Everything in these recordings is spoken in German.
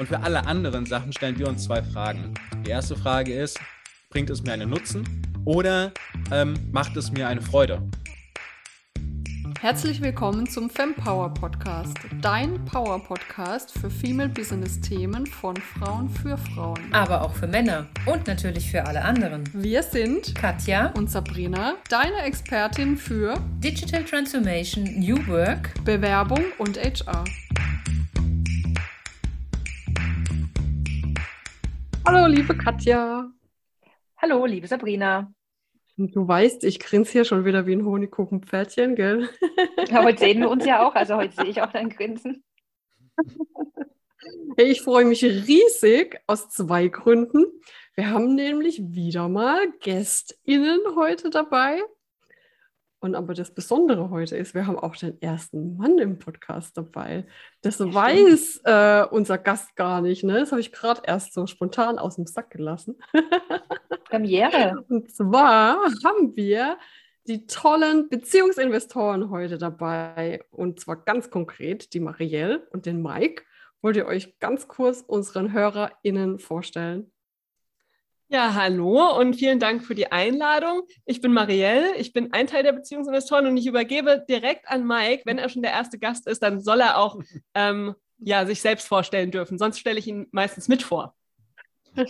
Und für alle anderen Sachen stellen wir uns zwei Fragen. Die erste Frage ist, bringt es mir einen Nutzen oder ähm, macht es mir eine Freude? Herzlich willkommen zum Fempower Podcast, dein Power Podcast für Female Business Themen von Frauen für Frauen. Aber auch für Männer und natürlich für alle anderen. Wir sind Katja und Sabrina, deine Expertin für Digital Transformation, New Work, Bewerbung und HR. Hallo, liebe Katja. Hallo, liebe Sabrina. Du weißt, ich grinse hier schon wieder wie ein Honigkuchenpferdchen, gell? Ja, heute sehen wir uns ja auch, also heute sehe ich auch dein Grinsen. Hey, ich freue mich riesig aus zwei Gründen. Wir haben nämlich wieder mal GästInnen heute dabei. Und aber das Besondere heute ist, wir haben auch den ersten Mann im Podcast dabei. Das Stimmt. weiß äh, unser Gast gar nicht. Ne? Das habe ich gerade erst so spontan aus dem Sack gelassen. Premiere. Und zwar haben wir die tollen Beziehungsinvestoren heute dabei. Und zwar ganz konkret die Marielle und den Mike. Wollt ihr euch ganz kurz unseren HörerInnen vorstellen? Ja, hallo und vielen Dank für die Einladung. Ich bin Marielle, ich bin ein Teil der Beziehungsinvestoren und ich übergebe direkt an Mike. Wenn er schon der erste Gast ist, dann soll er auch ähm, ja, sich selbst vorstellen dürfen. Sonst stelle ich ihn meistens mit vor.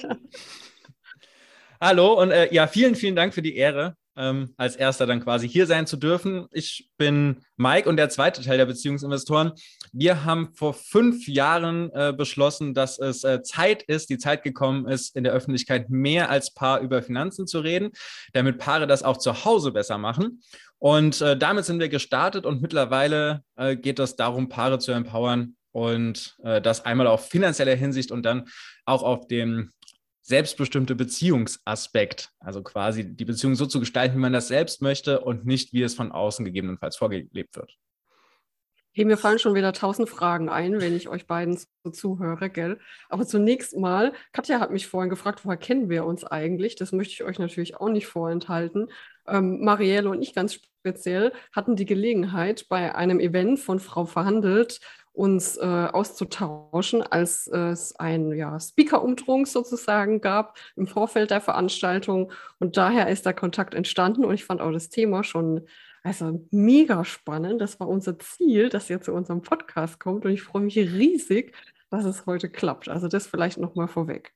hallo und äh, ja, vielen, vielen Dank für die Ehre ähm, als erster dann quasi hier sein zu dürfen. Ich bin Mike und der zweite Teil der Beziehungsinvestoren. Wir haben vor fünf Jahren äh, beschlossen, dass es äh, Zeit ist, die Zeit gekommen ist, in der Öffentlichkeit mehr als Paar über Finanzen zu reden, damit Paare das auch zu Hause besser machen. Und äh, damit sind wir gestartet und mittlerweile äh, geht es darum, Paare zu empowern und äh, das einmal auf finanzieller Hinsicht und dann auch auf dem selbstbestimmte Beziehungsaspekt, also quasi die Beziehung so zu gestalten, wie man das selbst möchte und nicht, wie es von außen gegebenenfalls vorgelebt wird. Hey, mir fallen schon wieder tausend Fragen ein, wenn ich euch beiden so zuhöre, gell? Aber zunächst mal, Katja hat mich vorhin gefragt, woher kennen wir uns eigentlich? Das möchte ich euch natürlich auch nicht vorenthalten. Ähm, Marielle und ich ganz speziell hatten die Gelegenheit, bei einem Event von Frau Verhandelt uns äh, auszutauschen, als es ein ja, Speaker-Umtrunk sozusagen gab im Vorfeld der Veranstaltung. Und daher ist der Kontakt entstanden und ich fand auch das Thema schon also mega spannend. Das war unser Ziel, dass ihr zu unserem Podcast kommt und ich freue mich riesig, dass es heute klappt. Also das vielleicht nochmal vorweg.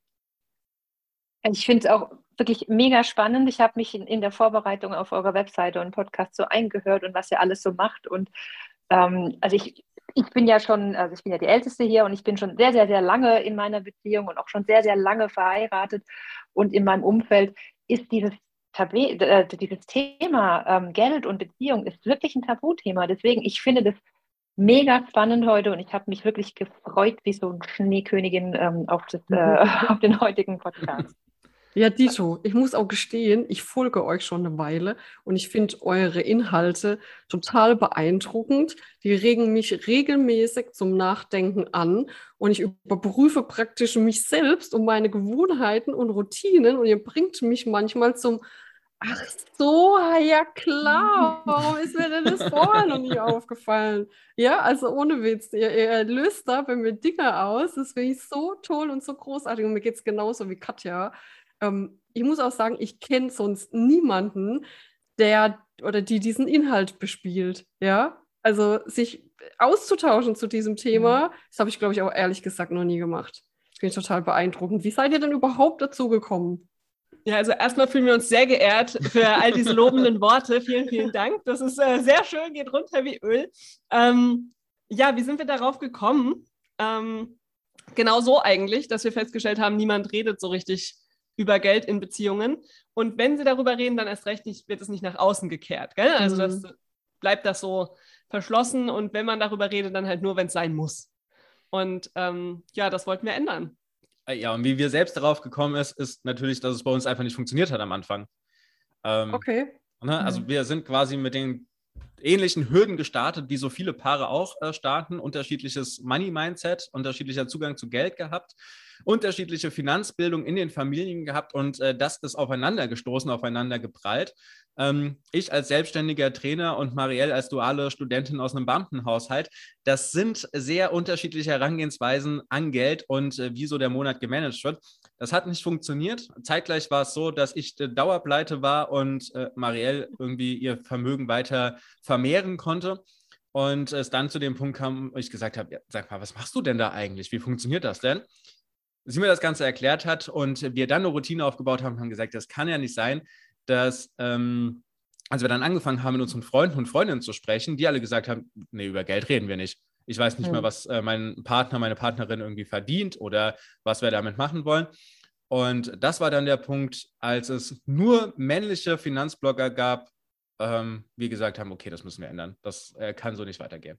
Ich finde es auch wirklich mega spannend. Ich habe mich in, in, der Vorbereitung auf eurer Webseite und Podcast so eingehört und was ihr alles so macht. Und ähm, also ich ich bin ja schon, also ich bin ja die Älteste hier und ich bin schon sehr, sehr, sehr lange in meiner Beziehung und auch schon sehr, sehr lange verheiratet. Und in meinem Umfeld ist dieses, Tabu, äh, dieses Thema ähm, Geld und Beziehung ist wirklich ein Tabuthema. Deswegen, ich finde das mega spannend heute und ich habe mich wirklich gefreut, wie so eine Schneekönigin ähm, auf, das, äh, auf den heutigen Podcast. Ja, Dito, ich muss auch gestehen, ich folge euch schon eine Weile und ich finde eure Inhalte total beeindruckend. Die regen mich regelmäßig zum Nachdenken an und ich überprüfe praktisch mich selbst und meine Gewohnheiten und Routinen und ihr bringt mich manchmal zum Ach so, ja klar. Warum ist mir denn das vorher noch nie aufgefallen? Ja, also ohne Witz. Ihr, ihr löst da bei mir Dinge aus. Das finde ich so toll und so großartig. Und mir geht es genauso wie Katja. Ähm, ich muss auch sagen, ich kenne sonst niemanden, der oder die diesen Inhalt bespielt. Ja, also sich auszutauschen zu diesem Thema, mhm. das habe ich, glaube ich, auch ehrlich gesagt noch nie gemacht. Ich bin total beeindruckend. Wie seid ihr denn überhaupt dazu gekommen? Ja, also erstmal fühlen wir uns sehr geehrt für all diese lobenden Worte. Vielen, vielen Dank. Das ist äh, sehr schön, geht runter wie Öl. Ähm, ja, wie sind wir darauf gekommen? Ähm, genau so eigentlich, dass wir festgestellt haben, niemand redet so richtig über Geld in Beziehungen. Und wenn sie darüber reden, dann erst recht nicht, wird es nicht nach außen gekehrt. Gell? Also das mhm. bleibt das so verschlossen und wenn man darüber redet, dann halt nur, wenn es sein muss. Und ähm, ja, das wollten wir ändern. Äh, ja, und wie wir selbst darauf gekommen ist, ist natürlich, dass es bei uns einfach nicht funktioniert hat am Anfang. Ähm, okay. Ne? Also mhm. wir sind quasi mit den ähnlichen Hürden gestartet, wie so viele Paare auch äh, starten. Unterschiedliches Money-Mindset, unterschiedlicher Zugang zu Geld gehabt, unterschiedliche Finanzbildung in den Familien gehabt und äh, das ist aufeinander gestoßen, aufeinander geprallt. Ähm, ich als selbstständiger Trainer und Marielle als duale Studentin aus einem Beamtenhaushalt, das sind sehr unterschiedliche Herangehensweisen an Geld und äh, wie so der Monat gemanagt wird. Das hat nicht funktioniert. Zeitgleich war es so, dass ich äh, Dauerpleite war und äh, Marielle irgendwie ihr Vermögen weiter vermehren konnte. Und es dann zu dem Punkt kam, wo ich gesagt habe, ja, sag mal, was machst du denn da eigentlich? Wie funktioniert das denn? Sie mir das Ganze erklärt hat und wir dann eine Routine aufgebaut haben, haben gesagt, das kann ja nicht sein, dass, ähm, als wir dann angefangen haben, mit unseren Freunden und Freundinnen zu sprechen, die alle gesagt haben, nee, über Geld reden wir nicht. Ich weiß nicht mhm. mehr, was äh, mein Partner, meine Partnerin irgendwie verdient oder was wir damit machen wollen. Und das war dann der Punkt, als es nur männliche Finanzblogger gab, ähm, wir gesagt haben, okay, das müssen wir ändern. Das äh, kann so nicht weitergehen.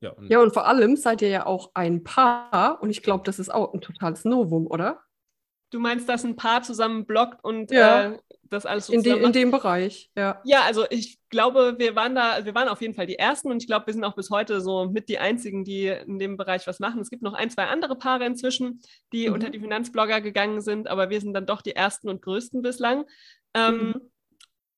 Ja und, ja, und vor allem seid ihr ja auch ein Paar und ich glaube, das ist auch ein totales Novum, oder? Du meinst, dass ein Paar zusammen bloggt und ja. äh, das alles so in, de, in dem Bereich, ja. Ja, also ich glaube, wir waren da, wir waren auf jeden Fall die Ersten und ich glaube, wir sind auch bis heute so mit die Einzigen, die in dem Bereich was machen. Es gibt noch ein, zwei andere Paare inzwischen, die mhm. unter die Finanzblogger gegangen sind, aber wir sind dann doch die Ersten und Größten bislang. Ähm, mhm.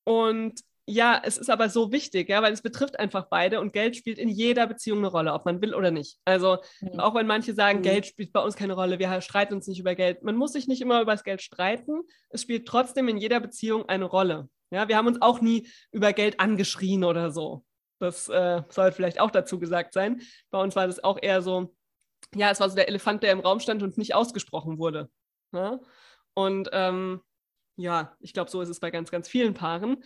Und ja, es ist aber so wichtig, ja, weil es betrifft einfach beide und Geld spielt in jeder Beziehung eine Rolle, ob man will oder nicht. Also mhm. auch wenn manche sagen, mhm. Geld spielt bei uns keine Rolle, wir streiten uns nicht über Geld. Man muss sich nicht immer über das Geld streiten. Es spielt trotzdem in jeder Beziehung eine Rolle. Ja, wir haben uns auch nie über Geld angeschrien oder so. Das äh, soll vielleicht auch dazu gesagt sein. Bei uns war das auch eher so, ja, es war so der Elefant, der im Raum stand und nicht ausgesprochen wurde. Ja? Und ähm, ja, ich glaube, so ist es bei ganz, ganz vielen Paaren.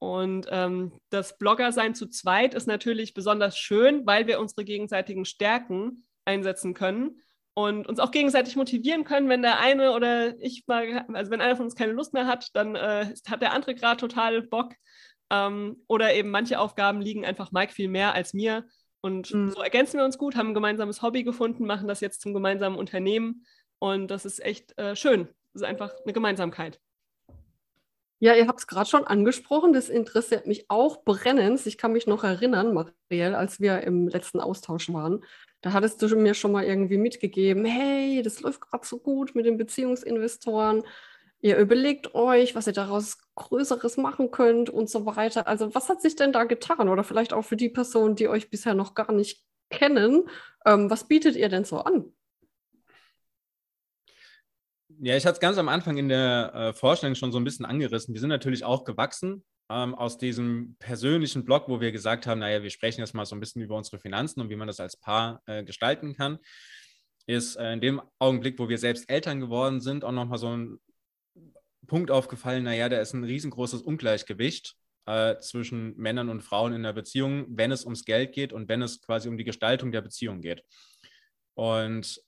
Und ähm, das Blogger-Sein zu zweit ist natürlich besonders schön, weil wir unsere gegenseitigen Stärken einsetzen können und uns auch gegenseitig motivieren können, wenn der eine oder ich mal, also wenn einer von uns keine Lust mehr hat, dann äh, hat der andere gerade total Bock. Ähm, oder eben manche Aufgaben liegen einfach Mike viel mehr als mir. Und mhm. so ergänzen wir uns gut, haben ein gemeinsames Hobby gefunden, machen das jetzt zum gemeinsamen Unternehmen. Und das ist echt äh, schön. Das ist einfach eine Gemeinsamkeit. Ja, ihr habt es gerade schon angesprochen, das interessiert mich auch brennend. Ich kann mich noch erinnern, Marielle, als wir im letzten Austausch waren, da hattest du mir schon mal irgendwie mitgegeben, hey, das läuft gerade so gut mit den Beziehungsinvestoren. Ihr überlegt euch, was ihr daraus Größeres machen könnt und so weiter. Also was hat sich denn da getan? Oder vielleicht auch für die Personen, die euch bisher noch gar nicht kennen, ähm, was bietet ihr denn so an? Ja, ich hatte es ganz am Anfang in der äh, Vorstellung schon so ein bisschen angerissen. Wir sind natürlich auch gewachsen ähm, aus diesem persönlichen Blog, wo wir gesagt haben, naja, wir sprechen jetzt mal so ein bisschen über unsere Finanzen und wie man das als Paar äh, gestalten kann. Ist äh, in dem Augenblick, wo wir selbst Eltern geworden sind, auch nochmal so ein Punkt aufgefallen, naja, da ist ein riesengroßes Ungleichgewicht äh, zwischen Männern und Frauen in der Beziehung, wenn es ums Geld geht und wenn es quasi um die Gestaltung der Beziehung geht. Und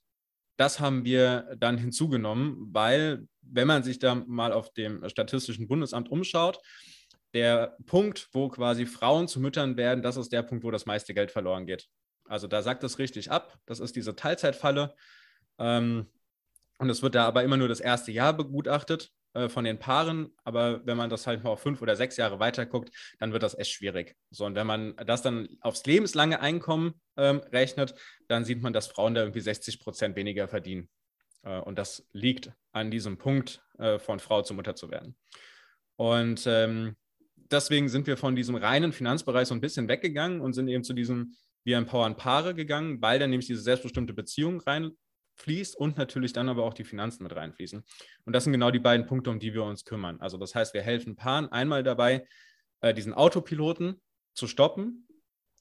das haben wir dann hinzugenommen, weil wenn man sich da mal auf dem Statistischen Bundesamt umschaut, der Punkt, wo quasi Frauen zu Müttern werden, das ist der Punkt, wo das meiste Geld verloren geht. Also da sagt es richtig ab. Das ist diese Teilzeitfalle. Ähm, und es wird da aber immer nur das erste Jahr begutachtet äh, von den Paaren. Aber wenn man das halt mal auf fünf oder sechs Jahre weiter guckt, dann wird das echt schwierig. So, und wenn man das dann aufs lebenslange Einkommen ähm, rechnet, dann sieht man, dass Frauen da irgendwie 60 Prozent weniger verdienen. Äh, und das liegt an diesem Punkt, äh, von Frau zu Mutter zu werden. Und ähm, deswegen sind wir von diesem reinen Finanzbereich so ein bisschen weggegangen und sind eben zu diesem Wir empowern Paare gegangen, weil dann nämlich diese selbstbestimmte Beziehung rein fließt und natürlich dann aber auch die Finanzen mit reinfließen. Und das sind genau die beiden Punkte, um die wir uns kümmern. Also das heißt, wir helfen Paaren einmal dabei, äh, diesen Autopiloten zu stoppen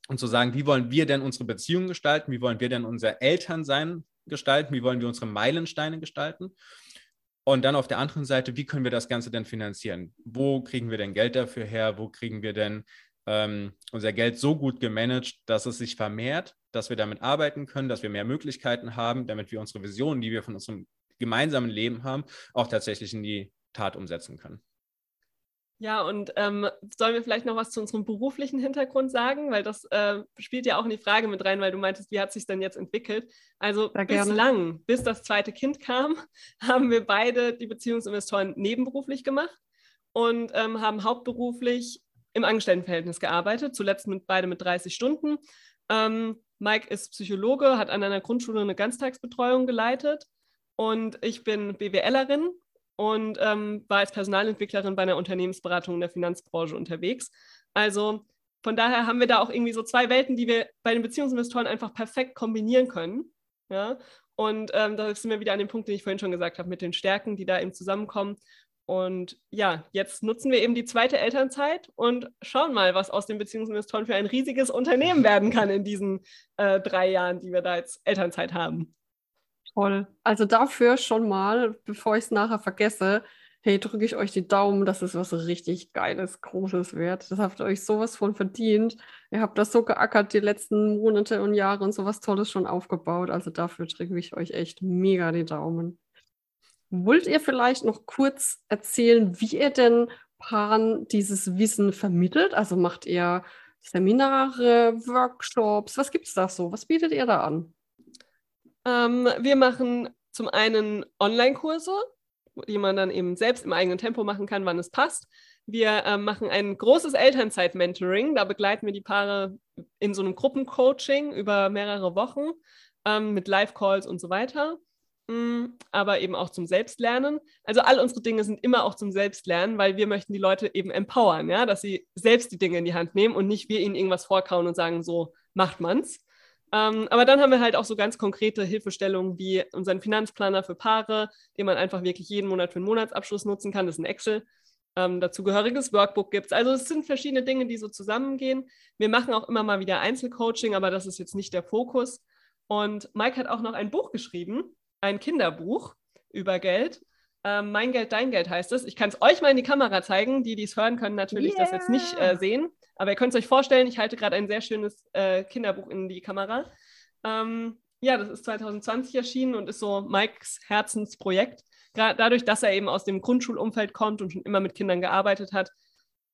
und zu sagen, wie wollen wir denn unsere Beziehung gestalten, wie wollen wir denn unser Elternsein gestalten, wie wollen wir unsere Meilensteine gestalten. Und dann auf der anderen Seite, wie können wir das Ganze denn finanzieren? Wo kriegen wir denn Geld dafür her? Wo kriegen wir denn ähm, unser Geld so gut gemanagt, dass es sich vermehrt, dass wir damit arbeiten können, dass wir mehr Möglichkeiten haben, damit wir unsere Visionen, die wir von unserem gemeinsamen Leben haben, auch tatsächlich in die Tat umsetzen können. Ja, und ähm, sollen wir vielleicht noch was zu unserem beruflichen Hintergrund sagen? Weil das äh, spielt ja auch in die Frage mit rein, weil du meintest, wie hat sich denn jetzt entwickelt? Also bislang, bis das zweite Kind kam, haben wir beide die Beziehungsinvestoren nebenberuflich gemacht und ähm, haben hauptberuflich im Angestelltenverhältnis gearbeitet, zuletzt mit beide mit 30 Stunden. Ähm, Mike ist Psychologe, hat an einer Grundschule eine Ganztagsbetreuung geleitet und ich bin BWLerin und ähm, war als Personalentwicklerin bei einer Unternehmensberatung in der Finanzbranche unterwegs. Also von daher haben wir da auch irgendwie so zwei Welten, die wir bei den Beziehungsinvestoren einfach perfekt kombinieren können. Ja? Und ähm, da sind wir wieder an dem Punkt, den ich vorhin schon gesagt habe, mit den Stärken, die da eben zusammenkommen. Und ja, jetzt nutzen wir eben die zweite Elternzeit und schauen mal, was aus den Beziehungsinvestoren für ein riesiges Unternehmen werden kann in diesen äh, drei Jahren, die wir da als Elternzeit haben. Toll. Also dafür schon mal, bevor ich es nachher vergesse, hey, drücke ich euch die Daumen, dass es was richtig Geiles, Großes wird. Das habt ihr euch sowas von verdient. Ihr habt das so geackert die letzten Monate und Jahre und sowas Tolles schon aufgebaut. Also dafür drücke ich euch echt mega die Daumen. Wollt ihr vielleicht noch kurz erzählen, wie ihr denn Paaren dieses Wissen vermittelt? Also macht ihr Seminare, Workshops? Was gibt es da so? Was bietet ihr da an? Ähm, wir machen zum einen Online-Kurse, die man dann eben selbst im eigenen Tempo machen kann, wann es passt. Wir äh, machen ein großes Elternzeit-Mentoring. Da begleiten wir die Paare in so einem Gruppencoaching über mehrere Wochen ähm, mit Live-Calls und so weiter. Mm, aber eben auch zum Selbstlernen. Also all unsere Dinge sind immer auch zum Selbstlernen, weil wir möchten die Leute eben empowern, ja, dass sie selbst die Dinge in die Hand nehmen und nicht wir ihnen irgendwas vorkauen und sagen, so macht man's. Ähm, aber dann haben wir halt auch so ganz konkrete Hilfestellungen wie unseren Finanzplaner für Paare, den man einfach wirklich jeden Monat für einen Monatsabschluss nutzen kann. Das ist ein Excel. Ähm, dazugehöriges Workbook gibt es. Also es sind verschiedene Dinge, die so zusammengehen. Wir machen auch immer mal wieder Einzelcoaching, aber das ist jetzt nicht der Fokus. Und Mike hat auch noch ein Buch geschrieben, ein Kinderbuch über Geld. Ähm, mein Geld, dein Geld heißt es. Ich kann es euch mal in die Kamera zeigen. Die, die es hören, können natürlich yeah. das jetzt nicht äh, sehen. Aber ihr könnt es euch vorstellen, ich halte gerade ein sehr schönes äh, Kinderbuch in die Kamera. Ähm, ja, das ist 2020 erschienen und ist so Mikes Herzensprojekt. Gerade dadurch, dass er eben aus dem Grundschulumfeld kommt und schon immer mit Kindern gearbeitet hat,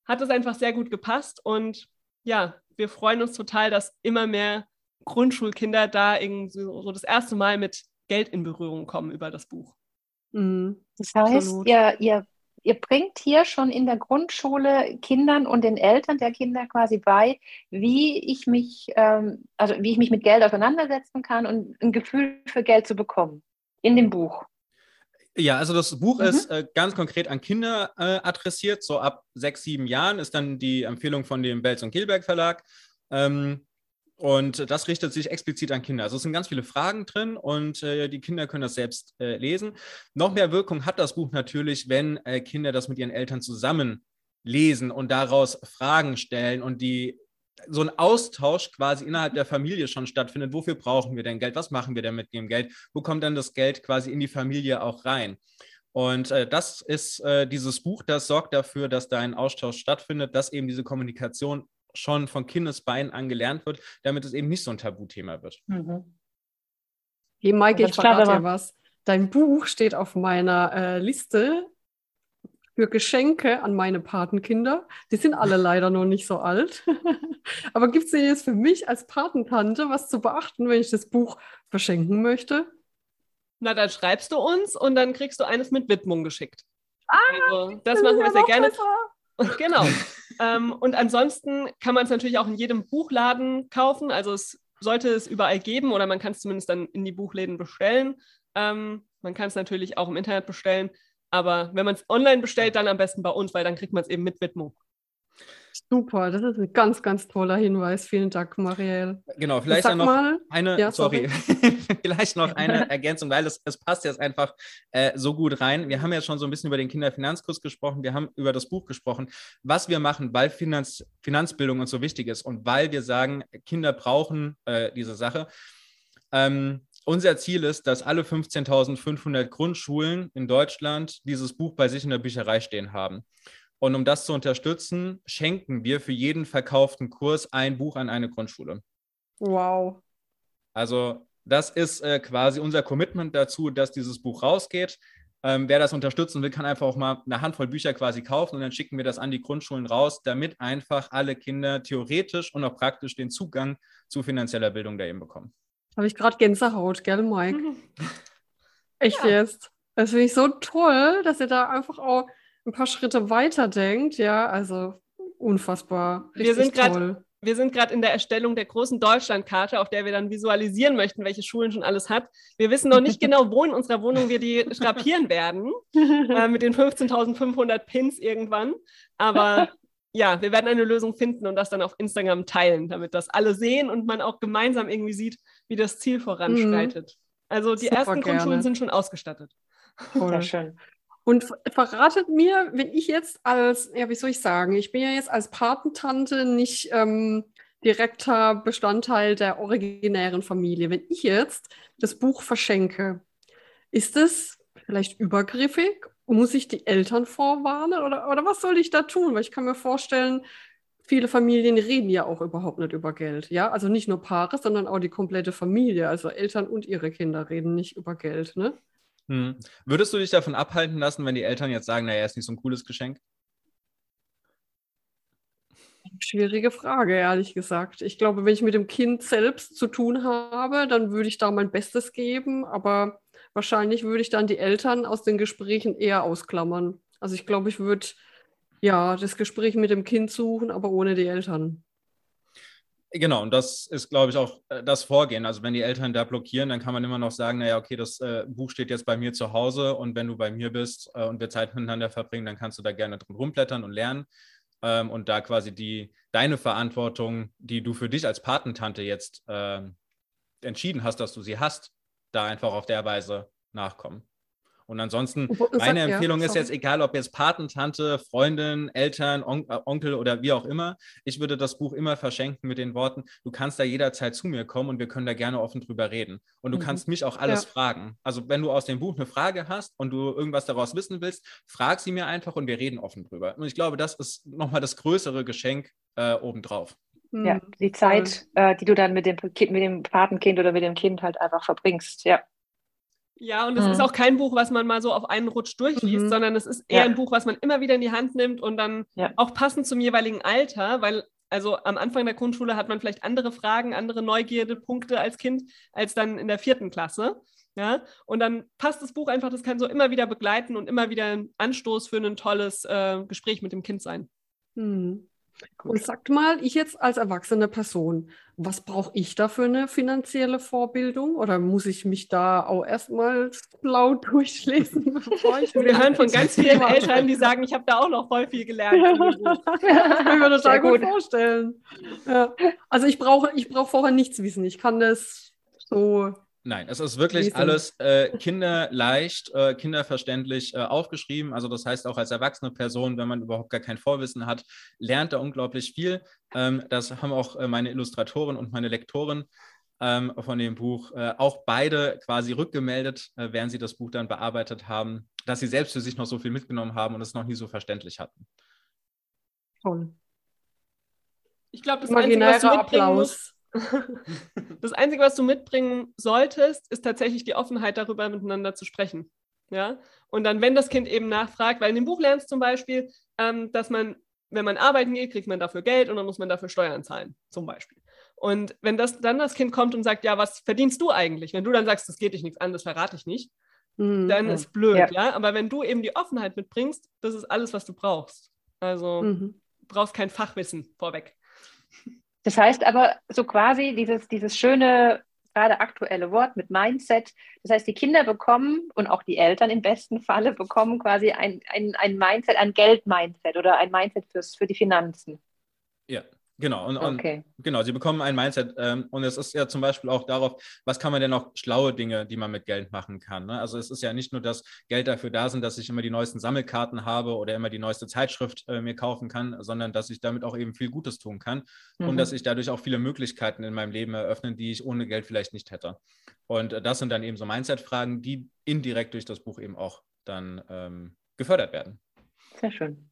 hat es einfach sehr gut gepasst. Und ja, wir freuen uns total, dass immer mehr Grundschulkinder da irgendwie so, so das erste Mal mit Geld in Berührung kommen über das Buch. Mhm. Das heißt, ihr, ihr ihr bringt hier schon in der Grundschule Kindern und den Eltern der Kinder quasi bei, wie ich mich, ähm, also wie ich mich mit Geld auseinandersetzen kann und ein Gefühl für Geld zu bekommen in dem Buch. Ja, also das Buch mhm. ist äh, ganz konkret an Kinder äh, adressiert. So ab sechs, sieben Jahren ist dann die Empfehlung von dem Belz und Gilberg Verlag. Ähm, und das richtet sich explizit an Kinder. Also es sind ganz viele Fragen drin und äh, die Kinder können das selbst äh, lesen. Noch mehr Wirkung hat das Buch natürlich, wenn äh, Kinder das mit ihren Eltern zusammen lesen und daraus Fragen stellen und die so ein Austausch quasi innerhalb der Familie schon stattfindet. Wofür brauchen wir denn Geld? Was machen wir denn mit dem Geld? Wo kommt dann das Geld quasi in die Familie auch rein? Und äh, das ist äh, dieses Buch, das sorgt dafür, dass da ein Austausch stattfindet, dass eben diese Kommunikation schon von Kindesbeinen an gelernt wird, damit es eben nicht so ein Tabuthema wird. Mhm. Hey Maike, ich verrate dir was. Dein Buch steht auf meiner äh, Liste für Geschenke an meine Patenkinder. Die sind alle leider noch nicht so alt. Aber gibt es denn jetzt für mich als Patentante was zu beachten, wenn ich das Buch verschenken möchte? Na, dann schreibst du uns und dann kriegst du eines mit Widmung geschickt. Ah, also, das machen wir sehr gerne. Besser. Genau. Ähm, und ansonsten kann man es natürlich auch in jedem Buchladen kaufen. Also es sollte es überall geben oder man kann es zumindest dann in die Buchläden bestellen. Ähm, man kann es natürlich auch im Internet bestellen. Aber wenn man es online bestellt, dann am besten bei uns, weil dann kriegt man es eben mit Widmung. Super, das ist ein ganz, ganz toller Hinweis. Vielen Dank, Marielle. Genau, vielleicht noch mal, eine, ja, sorry, vielleicht noch eine Ergänzung, weil es, es passt jetzt einfach äh, so gut rein. Wir haben ja schon so ein bisschen über den Kinderfinanzkurs gesprochen, wir haben über das Buch gesprochen, was wir machen, weil Finanz, Finanzbildung uns so wichtig ist und weil wir sagen, Kinder brauchen äh, diese Sache. Ähm, unser Ziel ist, dass alle 15.500 Grundschulen in Deutschland dieses Buch bei sich in der Bücherei stehen haben. Und um das zu unterstützen, schenken wir für jeden verkauften Kurs ein Buch an eine Grundschule. Wow. Also das ist äh, quasi unser Commitment dazu, dass dieses Buch rausgeht. Ähm, wer das unterstützen will, kann einfach auch mal eine Handvoll Bücher quasi kaufen und dann schicken wir das an die Grundschulen raus, damit einfach alle Kinder theoretisch und auch praktisch den Zugang zu finanzieller Bildung da eben bekommen. Habe ich gerade Gänsehaut, gell, Mike? Echt ja. jetzt? Das finde ich so toll, dass ihr da einfach auch ein paar Schritte weiter denkt, ja, also Unfassbar. Wir sind Richtig toll. Wir sind gerade in der Erstellung der großen Deutschlandkarte, auf der wir dann visualisieren möchten, welche Schulen schon alles hat. Wir wissen noch nicht genau, wo in unserer Wohnung wir die strapieren werden, äh, mit den 15.500 Pins irgendwann. Aber ja, wir werden eine Lösung finden und das dann auf Instagram teilen, damit das alle sehen und man auch gemeinsam irgendwie sieht, wie das Ziel voranschreitet. Also die Super ersten gerne. Grundschulen sind schon ausgestattet. Sehr schön. Und ver- verratet mir, wenn ich jetzt als, ja, wie soll ich sagen, ich bin ja jetzt als Patentante nicht ähm, direkter Bestandteil der originären Familie. Wenn ich jetzt das Buch verschenke, ist es vielleicht übergriffig? Muss ich die Eltern vorwarnen oder, oder was soll ich da tun? Weil ich kann mir vorstellen, viele Familien reden ja auch überhaupt nicht über Geld. Ja, also nicht nur Paare, sondern auch die komplette Familie. Also Eltern und ihre Kinder reden nicht über Geld, ne? Hm. Würdest du dich davon abhalten lassen, wenn die Eltern jetzt sagen, naja, ist nicht so ein cooles Geschenk? Schwierige Frage, ehrlich gesagt. Ich glaube, wenn ich mit dem Kind selbst zu tun habe, dann würde ich da mein Bestes geben, aber wahrscheinlich würde ich dann die Eltern aus den Gesprächen eher ausklammern. Also ich glaube, ich würde ja das Gespräch mit dem Kind suchen, aber ohne die Eltern. Genau, und das ist, glaube ich, auch äh, das Vorgehen. Also wenn die Eltern da blockieren, dann kann man immer noch sagen, naja, okay, das äh, Buch steht jetzt bei mir zu Hause und wenn du bei mir bist äh, und wir Zeit miteinander verbringen, dann kannst du da gerne drin rumblättern und lernen. Ähm, und da quasi die, deine Verantwortung, die du für dich als Patentante jetzt ähm, entschieden hast, dass du sie hast, da einfach auf der Weise nachkommen. Und ansonsten, meine ja, Empfehlung ist sorry. jetzt, egal ob jetzt Patentante, Freundin, Eltern, On äh, Onkel oder wie auch immer, ich würde das Buch immer verschenken mit den Worten, du kannst da jederzeit zu mir kommen und wir können da gerne offen drüber reden. Und du Mhm. kannst mich auch alles Ja. fragen. Also wenn du aus dem Buch eine Frage hast und du irgendwas daraus wissen willst, frag sie mir einfach und wir reden offen drüber. Und ich glaube, das ist nochmal das größere Geschenk äh, obendrauf. Ja, Hm. die Zeit, äh, die du dann mit dem, Kind, mit dem Patenkind oder mit dem Kind halt einfach verbringst. Ja. Ja, und es Mhm. ist auch kein Buch, was man mal so auf einen Rutsch durchliest, Mhm. sondern es ist eher Ja. ein Buch, was man immer wieder in die Hand nimmt und dann Ja. auch passend zum jeweiligen Alter, weil also am Anfang der Grundschule hat man vielleicht andere Fragen, andere Neugierdepunkte als Kind als dann in der vierten Klasse. Ja, und dann passt das Buch einfach, das kann so immer wieder begleiten und immer wieder ein Anstoß für ein tolles äh, Gespräch mit dem Kind sein. Hm. Gut. Und sagt mal, ich jetzt als erwachsene Person, was brauche ich da für eine finanzielle Vorbildung? Oder muss ich mich da auch erstmal schlau durchlesen, bevor ich Wir hören von ganz vielen Eltern, die sagen, ich habe da auch noch voll viel gelernt. Das kann ich mir total Sehr gut, gut. vorstellen. Ja. Also ich brauche ich brauche vorher nichts wissen. Ich kann das so. Nein, es ist wirklich Lesen. alles äh, kinderleicht, äh, kinderverständlich äh, aufgeschrieben. Also das heißt auch als erwachsene Person, wenn man überhaupt gar kein Vorwissen hat, lernt er unglaublich viel. Ähm, das haben auch äh, meine Illustratoren und meine Lektoren ähm, von dem Buch äh, auch beide quasi rückgemeldet, äh, während sie das Buch dann bearbeitet haben, dass sie selbst für sich noch so viel mitgenommen haben und es noch nie so verständlich hatten. Toll. Ich glaube, das Einzige, was du Imaginärer mitbringen musst, Applaus. Das Einzige, was du mitbringen solltest, ist tatsächlich die Offenheit darüber, miteinander zu sprechen. Ja? Und dann, wenn das Kind eben nachfragt, weil in dem Buch lernst du zum Beispiel, ähm, dass man, wenn man arbeiten geht, kriegt man dafür Geld und dann muss man dafür Steuern zahlen, zum Beispiel. Und wenn das dann das Kind kommt und sagt, ja, was verdienst du eigentlich? Wenn du dann sagst, das geht dich nichts an, das verrate ich nicht, Mhm. dann ist blöd, Ja. ja. Aber wenn du eben die Offenheit mitbringst, das ist alles, was du brauchst. Also Mhm. du brauchst kein Fachwissen vorweg. Das heißt aber so quasi dieses, dieses schöne, gerade aktuelle Wort mit Mindset. Das heißt, die Kinder bekommen und auch die Eltern im besten Falle bekommen quasi ein, ein, ein Mindset, ein Geld-Mindset oder ein Mindset fürs, für die Finanzen. Ja, genau. Und, und Okay. Genau, sie bekommen ein Mindset ähm, und es ist ja zum Beispiel auch darauf, was kann man denn noch schlaue Dinge, die man mit Geld machen kann. Ne? Also es ist ja nicht nur, dass Geld dafür da sind, dass ich immer die neuesten Sammelkarten habe oder immer die neueste Zeitschrift äh, mir kaufen kann, sondern dass ich damit auch eben viel Gutes tun kann und Mhm. dass ich dadurch auch viele Möglichkeiten in meinem Leben eröffne, die ich ohne Geld vielleicht nicht hätte. Und äh, das sind dann eben so Mindset-Fragen, die indirekt durch das Buch eben auch dann ähm, gefördert werden. Sehr schön.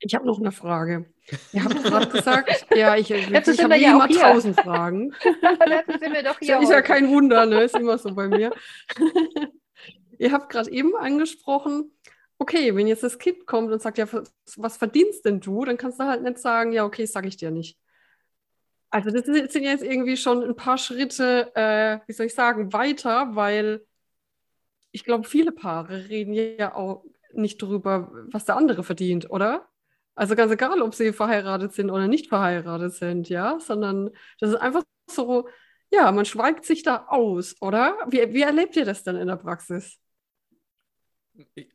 Ich habe noch eine Frage. Ihr habt gerade gesagt, ja, ich, ich, Dazu ich sind habe ja immer hier. tausend Fragen. Dazu sind wir doch Ist ja, hier. ist ja kein Wunder, ne? Ist immer so bei mir. Ihr habt gerade eben angesprochen, okay, wenn jetzt das Kind kommt und sagt, ja, was, verdienst denn du? Dann kannst du halt nicht sagen, ja, okay, sage ich dir nicht. Also das sind sind jetzt irgendwie schon ein paar Schritte, äh, wie soll ich sagen, weiter, weil ich glaube, viele Paare reden ja auch nicht drüber, was der andere verdient, oder? Also ganz egal, ob sie verheiratet sind oder nicht verheiratet sind, ja, sondern das ist einfach so, ja, man schweigt sich da aus, oder? Wie, wie erlebt ihr das denn in der Praxis?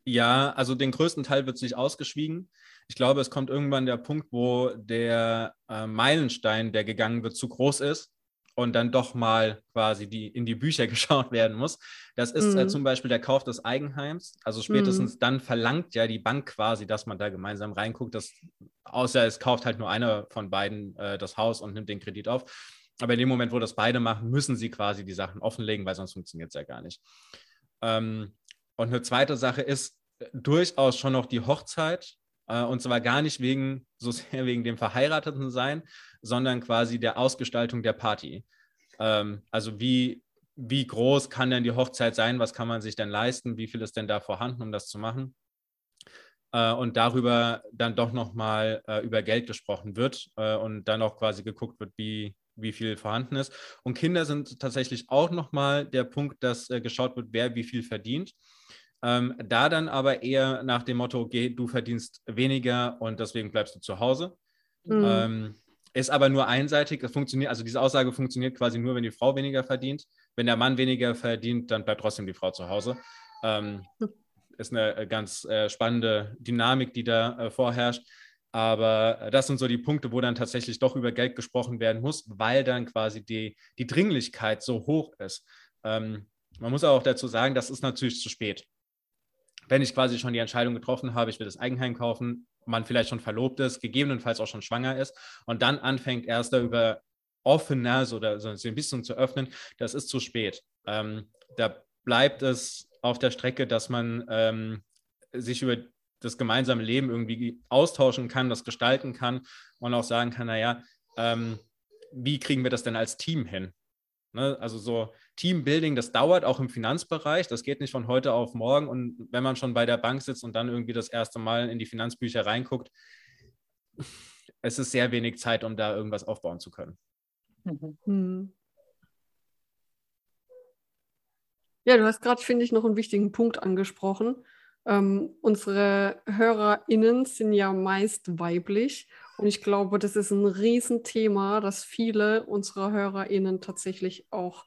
Ja, also den größten Teil wird sich ausgeschwiegen. Ich glaube, es kommt irgendwann der Punkt, wo der äh, Meilenstein, der gegangen wird, zu groß ist und dann doch mal quasi die, in die Bücher geschaut werden muss. Das ist äh, mhm. äh, zum Beispiel der Kauf des Eigenheims. Also spätestens mhm. dann verlangt ja die Bank quasi, dass man da gemeinsam reinguckt. Das, außer es kauft halt nur einer von beiden äh, das Haus und nimmt den Kredit auf. Aber in dem Moment, wo das beide machen, müssen sie quasi die Sachen offenlegen, weil sonst funktioniert es ja gar nicht. Ähm, und eine zweite Sache ist äh, durchaus schon noch die Hochzeit. Äh, und zwar gar nicht wegen, so sehr wegen dem Verheirateten sein, sondern quasi der Ausgestaltung der Party. Ähm, also wie, wie groß kann denn die Hochzeit sein? Was kann man sich denn leisten? Wie viel ist denn da vorhanden, um das zu machen? Äh, und darüber dann doch nochmal äh, über Geld gesprochen wird und dann auch quasi geguckt wird, wie, wie viel vorhanden ist. Und Kinder sind tatsächlich auch nochmal der Punkt, dass geschaut wird, wer wie viel verdient. Ähm, da dann aber eher nach dem Motto, okay, du verdienst weniger und deswegen bleibst du zu Hause. Mhm. Ähm, ist aber nur einseitig. Es funktioniert, also diese Aussage funktioniert quasi nur, wenn die Frau weniger verdient. Wenn der Mann weniger verdient, dann bleibt trotzdem die Frau zu Hause. Ähm, ist eine äh, ganz äh, spannende Dynamik, die da äh, vorherrscht. Aber äh, das sind so die Punkte, wo dann tatsächlich doch über Geld gesprochen werden muss, weil dann quasi die, die Dringlichkeit so hoch ist. Ähm, man muss auch dazu sagen, das ist natürlich zu spät. Wenn ich quasi schon die Entscheidung getroffen habe, ich will das Eigenheim kaufen, man vielleicht schon verlobt ist, gegebenenfalls auch schon schwanger ist und dann anfängt erst darüber offener so, so ein bisschen zu öffnen, das ist zu spät. Ähm, da bleibt es auf der Strecke, dass man ähm, sich über das gemeinsame Leben irgendwie austauschen kann, das gestalten kann und auch sagen kann, naja, ähm, wie kriegen wir das denn als Team hin? Ne? Also so Teambuilding, das dauert auch im Finanzbereich, das geht nicht von heute auf morgen und wenn man schon bei der Bank sitzt und dann irgendwie das erste Mal in die Finanzbücher reinguckt, es ist sehr wenig Zeit, um da irgendwas aufbauen zu können. Mhm. Ja, du hast gerade, finde ich, noch einen wichtigen Punkt angesprochen. Ähm, unsere HörerInnen sind ja meist weiblich und ich glaube, das ist ein Riesenthema, dass viele unserer HörerInnen tatsächlich auch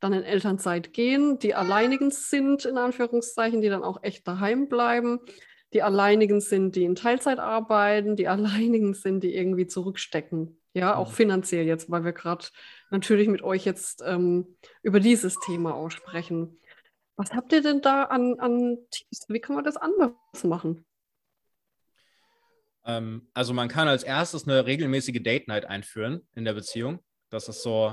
dann in Elternzeit gehen, die alleinigen sind, in Anführungszeichen, die dann auch echt daheim bleiben, die alleinigen sind, die in Teilzeit arbeiten, die alleinigen sind, die irgendwie zurückstecken. Ja, auch mhm. finanziell jetzt, weil wir gerade natürlich mit euch jetzt ähm, über dieses Thema aussprechen. Was habt ihr denn da an, an Tipps? Wie kann man das anders machen? Ähm, also man kann als erstes eine regelmäßige Date Night einführen in der Beziehung. Das ist so,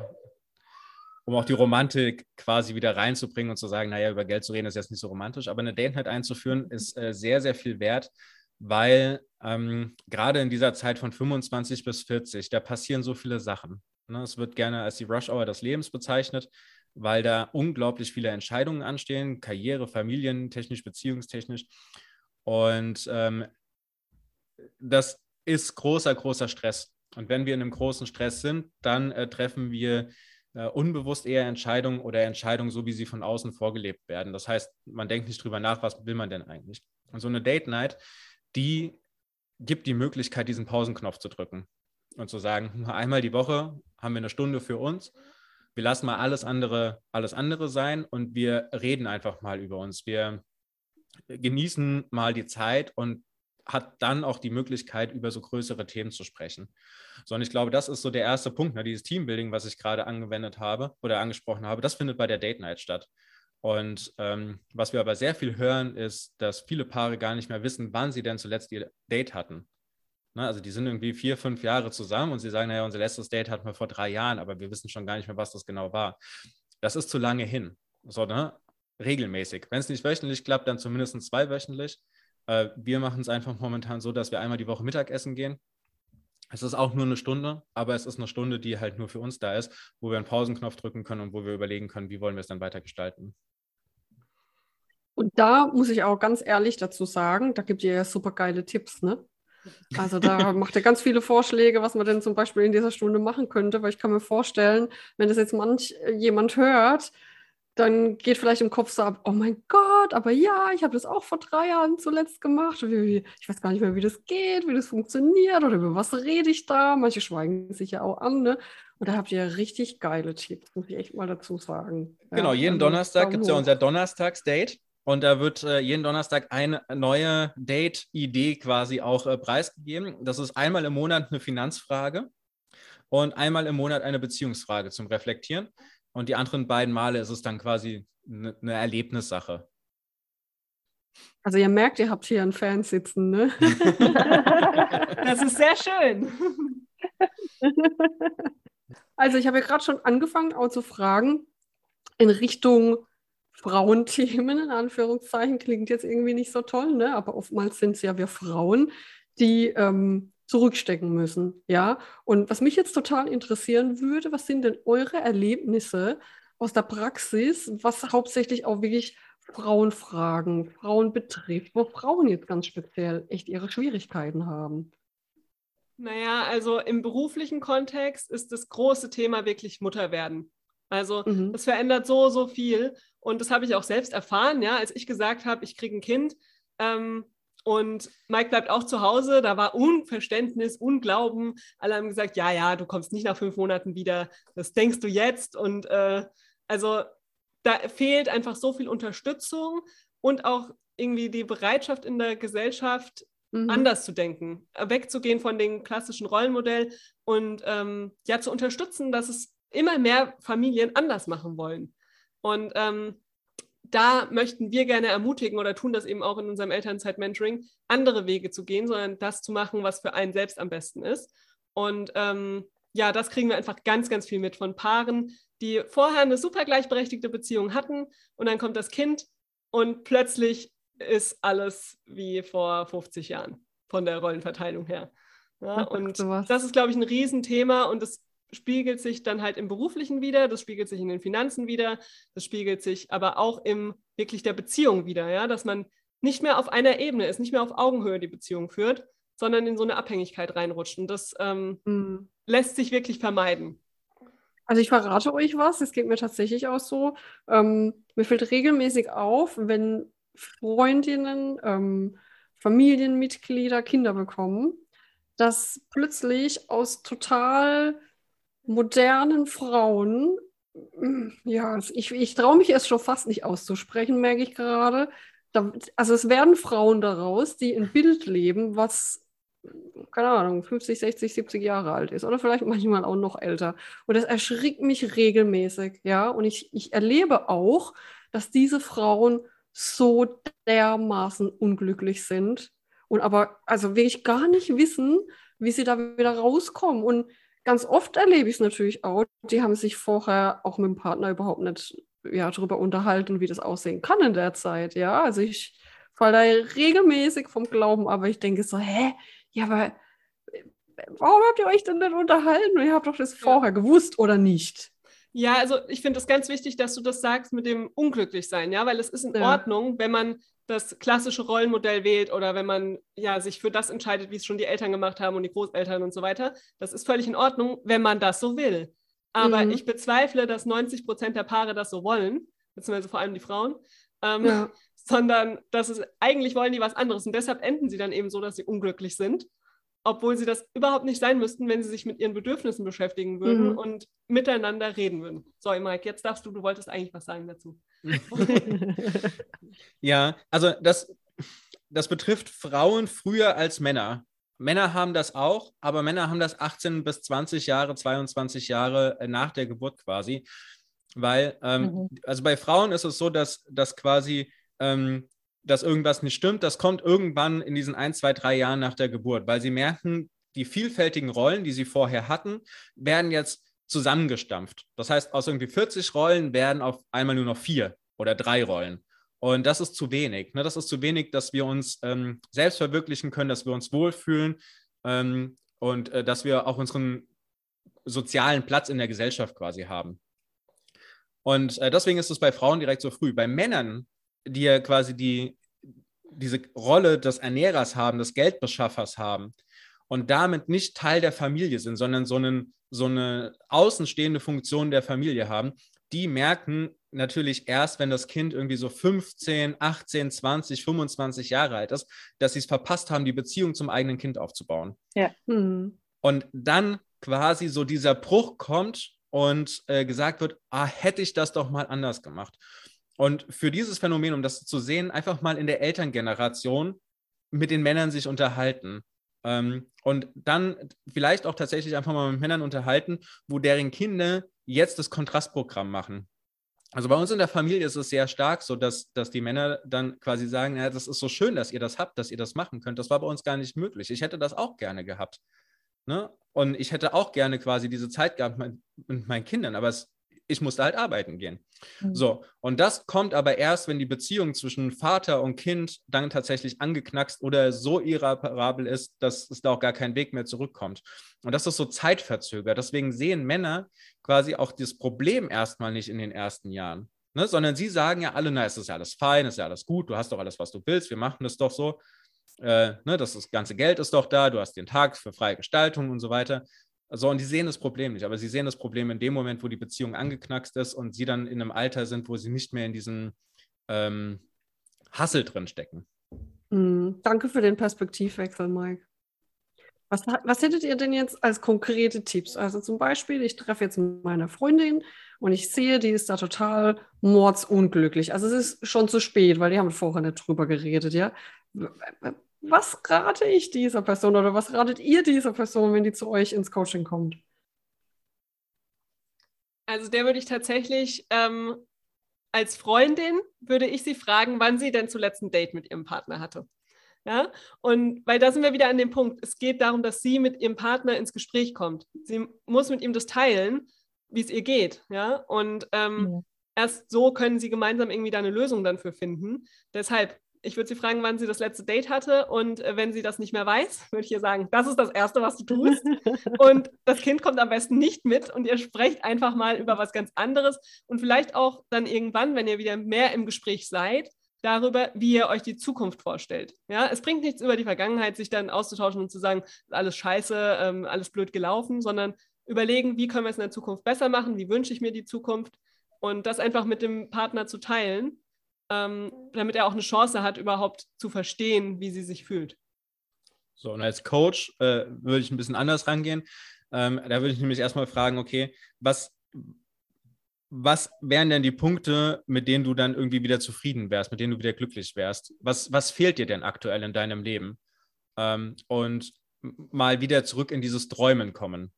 um auch die Romantik quasi wieder reinzubringen und zu sagen, naja, über Geld zu reden ist jetzt nicht so romantisch, aber eine Date Night einzuführen ist äh, sehr, sehr viel wert, weil ähm, gerade in dieser Zeit von 25 bis 40, da passieren so viele Sachen. Ne? Es wird gerne als die Rush Hour des Lebens bezeichnet weil da unglaublich viele Entscheidungen anstehen, Karriere, familientechnisch, beziehungstechnisch. Und ähm, das ist großer, großer Stress. Und wenn wir in einem großen Stress sind, dann äh, treffen wir unbewusst eher Entscheidungen oder Entscheidungen, so wie sie von außen vorgelebt werden. Das heißt, man denkt nicht drüber nach, was will man denn eigentlich. Und so eine Date Night, die gibt die Möglichkeit, diesen Pausenknopf zu drücken und zu sagen, einmal die Woche haben wir eine Stunde für uns wir lassen mal alles andere, alles andere sein und wir reden einfach mal über uns. Wir genießen mal die Zeit und hat dann auch die Möglichkeit, über so größere Themen zu sprechen. So, und ich glaube, das ist so der erste Punkt, ne, dieses Teambuilding, was ich gerade angewendet habe oder angesprochen habe, das findet bei der Date Night statt. Und ähm, was wir aber sehr viel hören, ist, dass viele Paare gar nicht mehr wissen, wann sie denn zuletzt ihr Date hatten. Ne? Also die sind irgendwie vier, fünf Jahre zusammen und sie sagen, naja, unser letztes Date hatten wir vor drei Jahren, aber wir wissen schon gar nicht mehr, was das genau war. Das ist zu lange hin. So, ne? Regelmäßig. Wenn es nicht wöchentlich klappt, dann zumindest zweiwöchentlich. Äh, wir machen es einfach momentan so, dass wir einmal die Woche Mittagessen gehen. Es ist auch nur eine Stunde, aber es ist eine Stunde, die halt nur für uns da ist, wo wir einen Pausenknopf drücken können und wo wir überlegen können, wie wollen wir es dann weiter gestalten. Und da muss ich auch ganz ehrlich dazu sagen, da gibt ihr ja super geile Tipps, ne? Also da macht er ganz viele Vorschläge, was man denn zum Beispiel in dieser Stunde machen könnte, weil ich kann mir vorstellen, wenn das jetzt manch äh, jemand hört, dann geht vielleicht im Kopf so ab, oh mein Gott, aber ja, ich habe das auch vor drei Jahren zuletzt gemacht. Ich weiß gar nicht mehr, wie das geht, wie das funktioniert oder über was rede ich da. Manche schweigen sich ja auch an. Ne? Und da habt ihr richtig geile Tipps, muss ich echt mal dazu sagen. Genau, ja, jeden also, Donnerstag gibt es ja unser Donnerstagsdate. Und da wird äh, jeden Donnerstag eine neue Date-Idee quasi auch äh, preisgegeben. Das ist einmal im Monat eine Finanzfrage und einmal im Monat eine Beziehungsfrage zum Reflektieren. Und die anderen beiden Male ist es dann quasi eine, eine Erlebnissache. Also ihr merkt, ihr habt hier einen Fan sitzen, ne? das ist sehr schön. Also ich habe ja gerade schon angefangen, auch zu fragen in Richtung Frauenthemen, in Anführungszeichen, klingt jetzt irgendwie nicht so toll, ne? aber oftmals sind es ja wir Frauen, die ähm, zurückstecken müssen. Ja, und was mich jetzt total interessieren würde, was sind denn eure Erlebnisse aus der Praxis, was hauptsächlich auch wirklich Frauenfragen, Frauen betrifft, wo Frauen jetzt ganz speziell echt ihre Schwierigkeiten haben? Naja, also im beruflichen Kontext ist das große Thema wirklich Mutter werden. Also mhm. das verändert so, so viel. Und das habe ich auch selbst erfahren, ja, als ich gesagt habe, ich kriege ein Kind. Ähm, und Mike bleibt auch zu Hause. Da war Unverständnis, Unglauben. Alle haben gesagt, ja, ja, du kommst nicht nach fünf Monaten wieder. Das denkst du jetzt. Und äh, also da fehlt einfach so viel Unterstützung und auch irgendwie die Bereitschaft in der Gesellschaft, mhm. anders zu denken, wegzugehen von dem klassischen Rollenmodell und ähm, ja zu unterstützen, dass es immer mehr Familien anders machen wollen. Und ähm, da möchten wir gerne ermutigen oder tun das eben auch in unserem Elternzeit-Mentoring, andere Wege zu gehen, sondern das zu machen, was für einen selbst am besten ist. Und ähm, ja, das kriegen wir einfach ganz, ganz viel mit von Paaren, die vorher eine super gleichberechtigte Beziehung hatten und dann kommt das Kind und plötzlich ist alles wie vor 50 Jahren von der Rollenverteilung her. Ja, und das ist, glaube ich, ein Riesenthema und das spiegelt sich dann halt im beruflichen wieder, das spiegelt sich in den Finanzen wieder, das spiegelt sich aber auch im wirklich der Beziehung wieder, ja, dass man nicht mehr auf einer Ebene ist, nicht mehr auf Augenhöhe die Beziehung führt, sondern in so eine Abhängigkeit reinrutscht. Und das ähm, mhm. lässt sich wirklich vermeiden. Also ich verrate euch was, es geht mir tatsächlich auch so. Ähm, mir fällt regelmäßig auf, wenn Freundinnen, ähm, Familienmitglieder Kinder bekommen, dass plötzlich aus total modernen Frauen, mm, ja, ich, ich traue mich erst schon fast nicht auszusprechen, merke ich gerade. also es werden Frauen daraus, die ein Bild leben, was, keine Ahnung, 50, 60, 70 Jahre alt ist oder vielleicht manchmal auch noch älter. Und das erschrickt mich regelmäßig, ja. Und ich, ich erlebe auch, dass diese Frauen so dermaßen unglücklich sind und aber also wirklich gar nicht wissen, wie sie da wieder rauskommen. Und ganz oft erlebe ich es natürlich auch. Die haben sich vorher auch mit dem Partner überhaupt nicht ja, darüber unterhalten, wie das aussehen kann in der Zeit. Ja, also ich falle da regelmäßig vom Glauben, aber ich denke so, hä? Ja, aber äh, warum habt ihr euch denn nicht unterhalten? Ihr habt doch das vorher gewusst oder nicht? Ja, also ich finde es ganz wichtig, dass du das sagst mit dem Unglücklichsein, ja, weil es ist in ja. Ordnung, wenn man das klassische Rollenmodell wählt oder wenn man ja sich für das entscheidet, wie es schon die Eltern gemacht haben und die Großeltern und so weiter. Das ist völlig in Ordnung, wenn man das so will. Aber mhm. ich bezweifle, dass 90 Prozent der Paare das so wollen, beziehungsweise vor allem die Frauen, ähm, ja. sondern dass es eigentlich wollen die was anderes. Und deshalb enden sie dann eben so, dass sie unglücklich sind obwohl sie das überhaupt nicht sein müssten, wenn sie sich mit ihren Bedürfnissen beschäftigen würden mhm. und miteinander reden würden. So, Mike, jetzt darfst du, du wolltest eigentlich was sagen dazu. ja, also das, das betrifft Frauen früher als Männer. Männer haben das auch, aber Männer haben das 18 bis 20 Jahre, 22 Jahre äh, nach der Geburt quasi. Weil, ähm, mhm. also bei Frauen ist es so, dass, dass quasi ähm, dass irgendwas nicht stimmt, das kommt irgendwann in diesen ein, zwei, drei Jahren nach der Geburt, weil sie merken, die vielfältigen Rollen, die sie vorher hatten, werden jetzt zusammengestampft. Das heißt, aus irgendwie 40 Rollen werden auf einmal nur noch vier oder drei Rollen. Und das ist zu wenig. Ne? Das ist zu wenig, dass wir uns ähm, selbst verwirklichen können, dass wir uns wohlfühlen ähm, und äh, dass wir auch unseren sozialen Platz in der Gesellschaft quasi haben. Und äh, deswegen ist es bei Frauen direkt so früh. Bei Männern die ja quasi die, diese Rolle des Ernährers haben, des Geldbeschaffers haben und damit nicht Teil der Familie sind, sondern so, einen, so eine außenstehende Funktion der Familie haben, die merken, natürlich erst, wenn das Kind irgendwie so 15, 18, 20, 25 Jahre alt ist, dass sie es verpasst haben, die Beziehung zum eigenen Kind aufzubauen. Ja. Mhm. Und dann quasi so dieser Bruch kommt und äh, gesagt wird, ah, hätte ich das doch mal anders gemacht. Und für dieses Phänomen, um das zu sehen, einfach mal in der Elterngeneration mit den Männern sich unterhalten. Ähm, und dann vielleicht auch tatsächlich einfach mal mit Männern unterhalten, wo deren Kinder jetzt das Kontrastprogramm machen. Also bei uns in der Familie ist es sehr stark so, dass, dass die Männer dann quasi sagen, ja, das ist so schön, dass ihr das habt, dass ihr das machen könnt. Das war bei uns gar nicht möglich. Ich hätte das auch gerne gehabt. Ne? Und ich hätte auch gerne quasi diese Zeit gehabt mit, meinen Kindern, aber es, ich musste halt arbeiten gehen. Mhm. So, und das kommt aber erst, wenn die Beziehung zwischen Vater und Kind dann tatsächlich angeknackst oder so irreparabel ist, dass es da auch gar keinen Weg mehr zurückkommt. Und das ist so zeitverzögert. Deswegen sehen Männer quasi auch das Problem erstmal nicht in den ersten Jahren. Ne? Sondern sie sagen ja alle, na, es ist ja alles fein, es ist ja alles gut, du hast doch alles, was du willst, wir machen das doch so äh, ne, das, das ganze Geld ist doch da, du hast den Tag für freie Gestaltung und so weiter. So, und die sehen das Problem nicht, aber sie sehen das Problem in dem Moment, wo die Beziehung angeknackst ist und sie dann in einem Alter sind, wo sie nicht mehr in diesem ähm, Hassel drin stecken. Mhm. Danke für den Perspektivwechsel, Mike. Was, was hättet ihr denn jetzt als konkrete Tipps? Also zum Beispiel, ich treffe jetzt meine Freundin und ich sehe, die ist da total mordsunglücklich. Also es ist schon zu spät, weil die haben vorher nicht drüber geredet, ja was rate ich dieser Person oder was ratet ihr dieser Person, wenn die zu euch ins Coaching kommt? Also der würde ich tatsächlich ähm, als Freundin würde ich sie fragen, wann sie denn zuletzt ein Date mit ihrem Partner hatte. Ja, und weil da sind wir wieder an dem Punkt. Es geht darum, dass sie mit ihrem Partner ins Gespräch kommt. Sie muss mit ihm das teilen, wie es ihr geht. Ja, und ähm, ja. erst so können sie gemeinsam irgendwie da eine Lösung dann für finden. Deshalb ich würde sie fragen, wann sie das letzte Date hatte. Und äh, wenn sie das nicht mehr weiß, würde ich ihr sagen, das ist das Erste, was du tust. und das Kind kommt am besten nicht mit und ihr sprecht einfach mal über was ganz anderes. Und vielleicht auch dann irgendwann, wenn ihr wieder mehr im Gespräch seid, darüber, wie ihr euch die Zukunft vorstellt. Ja, es bringt nichts über die Vergangenheit, sich dann auszutauschen und zu sagen, alles scheiße, ähm, alles blöd gelaufen, sondern überlegen, wie können wir es in der Zukunft besser machen, wie wünsche ich mir die Zukunft und das einfach mit dem Partner zu teilen ähm, damit er auch eine Chance hat, überhaupt zu verstehen, wie sie sich fühlt. So, und als Coach äh, würde ich ein bisschen anders rangehen. Ähm, da würde ich nämlich erstmal fragen, okay, was, was wären denn die Punkte, mit denen du dann irgendwie wieder zufrieden wärst, mit denen du wieder glücklich wärst? Was, was fehlt dir denn aktuell in deinem Leben? Ähm, und mal wieder zurück in dieses Träumen kommen.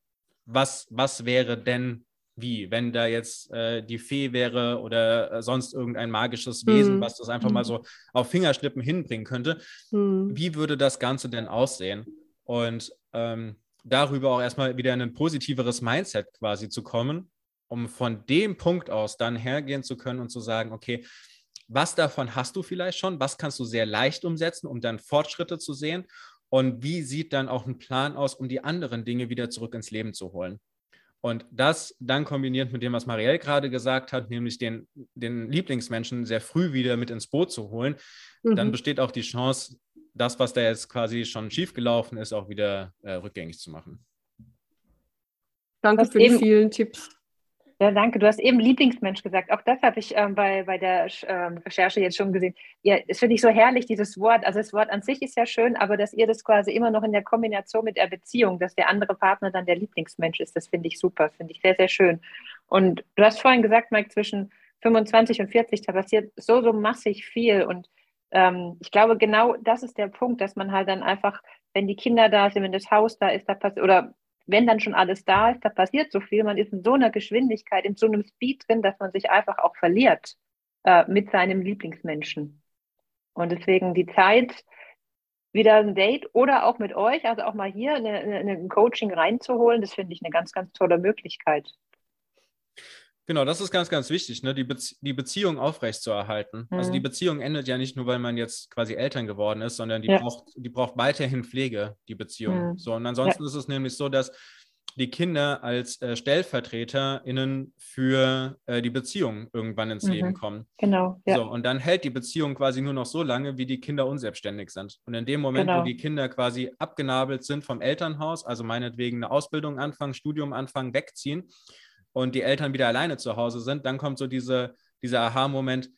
Was, was wäre denn wie, wenn da jetzt äh, die Fee wäre oder äh, sonst irgendein magisches Wesen, mhm. was das einfach mal so auf Fingerschnippen hinbringen könnte. Mhm. Wie würde das Ganze denn aussehen? Und ähm, darüber auch erstmal wieder in ein positiveres Mindset quasi zu kommen, um von dem Punkt aus dann hergehen zu können und zu sagen, okay, was davon hast du vielleicht schon? Was kannst du sehr leicht umsetzen, um dann Fortschritte zu sehen? Und wie sieht dann auch ein Plan aus, um die anderen Dinge wieder zurück ins Leben zu holen? Und das dann kombiniert mit dem, was Marielle gerade gesagt hat, nämlich den, den Lieblingsmenschen sehr früh wieder mit ins Boot zu holen, mhm. dann besteht auch die Chance, das, was da jetzt quasi schon schiefgelaufen ist, auch wieder äh, rückgängig zu machen. Danke für die vielen Tipps. Ja, danke. Du hast eben Lieblingsmensch gesagt. Auch das habe ich ähm, bei, bei der ähm, Recherche jetzt schon gesehen. Ja, das finde ich so herrlich, dieses Wort. Also das Wort an sich ist ja schön, aber dass ihr das quasi immer noch in der Kombination mit der Beziehung, dass der andere Partner dann der Lieblingsmensch ist, das finde ich super. Das finde ich sehr, sehr schön. Und du hast vorhin gesagt, Mike, zwischen 25 und 40, da passiert so, so massig viel. Und ähm, ich glaube, genau das ist der Punkt, dass man halt dann einfach, wenn die Kinder da sind, wenn das Haus da ist, da passiert, oder wenn dann schon alles da ist, da passiert so viel, man ist in so einer Geschwindigkeit, in so einem Speed drin, dass man sich einfach auch verliert äh, mit seinem Lieblingsmenschen. Und deswegen die Zeit, wieder ein Date oder auch mit euch, also auch mal hier ein Coaching reinzuholen, das finde ich eine ganz, ganz tolle Möglichkeit. Genau, das ist ganz, ganz wichtig, ne? die, Bezie die Beziehung aufrechtzuerhalten. Mhm. Also die mhm. Beziehung endet ja nicht nur, weil man jetzt quasi Eltern geworden ist, sondern die, ja. braucht, die braucht weiterhin Pflege, die Beziehung. Mhm. So, und ansonsten ja. ist es nämlich so, dass die Kinder als äh, StellvertreterInnen für äh, die Beziehung irgendwann ins mhm. Leben kommen. Genau. Ja. So, und dann hält die Beziehung quasi nur noch so lange, wie die Kinder unselbstständig sind. Und in dem Moment, genau. wo die Kinder quasi abgenabelt sind vom Elternhaus, also meinetwegen eine Ausbildung anfangen, Studium anfangen, wegziehen, und die Eltern wieder alleine zu Hause sind, dann kommt so diese dieser Aha-Moment,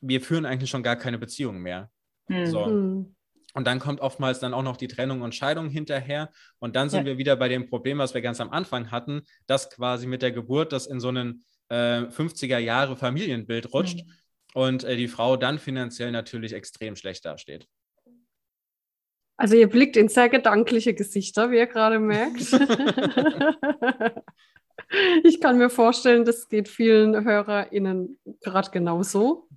wir führen eigentlich schon gar keine Beziehung mehr. Hm. So. Hm. Und dann kommt oftmals dann auch noch die Trennung und Scheidung hinterher. Und dann sind Ja. wir wieder bei dem Problem, was wir ganz am Anfang hatten, dass quasi mit der Geburt das in so einen äh, 50er Jahre Familienbild rutscht und äh, die Frau dann finanziell natürlich extrem schlecht dasteht. Also ihr blickt in sehr gedankliche Gesichter, wie ihr gerade merkt. ich kann mir vorstellen, das geht vielen HörerInnen gerade genauso.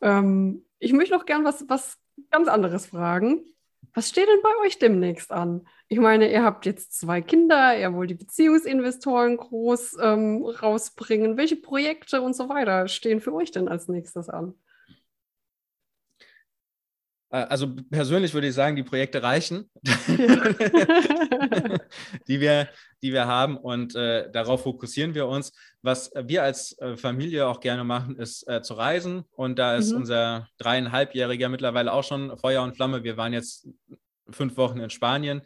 Ähm, ich möchte noch gern was, was ganz anderes fragen. Was steht denn bei euch demnächst an? Ich meine, ihr habt jetzt zwei Kinder, ihr wollt die Beziehungsinvestoren groß ähm, rausbringen. Welche Projekte und so weiter stehen für euch denn als nächstes an? Äh, Also persönlich würde ich sagen, die Projekte reichen, die, wir, die wir haben und äh, darauf fokussieren wir uns. Was wir als äh, Familie auch gerne machen, ist äh, zu reisen und da ist Mhm. unser dreieinhalbjähriger mittlerweile auch schon Feuer und Flamme. Wir waren jetzt fünf Wochen in Spanien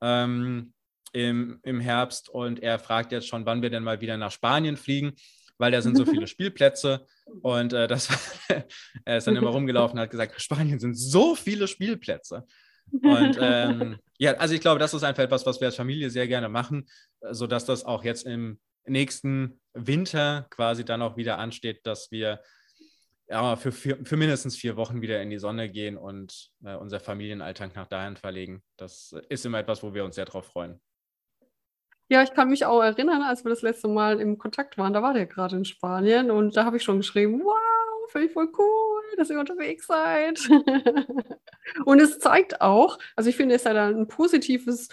ähm, im, im Herbst und er fragt jetzt schon, wann wir denn mal wieder nach Spanien fliegen, weil da sind so viele Spielplätze und äh, das, er ist dann immer rumgelaufen und hat gesagt, Spanien sind so viele Spielplätze. Und ähm, ja, also ich glaube, das ist einfach etwas, was wir als Familie sehr gerne machen, äh, sodass das auch jetzt im nächsten Winter quasi dann auch wieder ansteht, dass wir ja, für, vier, für mindestens vier Wochen wieder in die Sonne gehen und äh, unser Familienalltag nach dahin verlegen. Das ist immer etwas, wo wir uns sehr drauf freuen. Ja, ich kann mich auch erinnern, als wir das letzte Mal im Kontakt waren, da war der gerade in Spanien und da habe ich schon geschrieben, wow, finde ich voll cool, dass ihr unterwegs seid. und es zeigt auch, also ich finde, es ist ja dann ein positives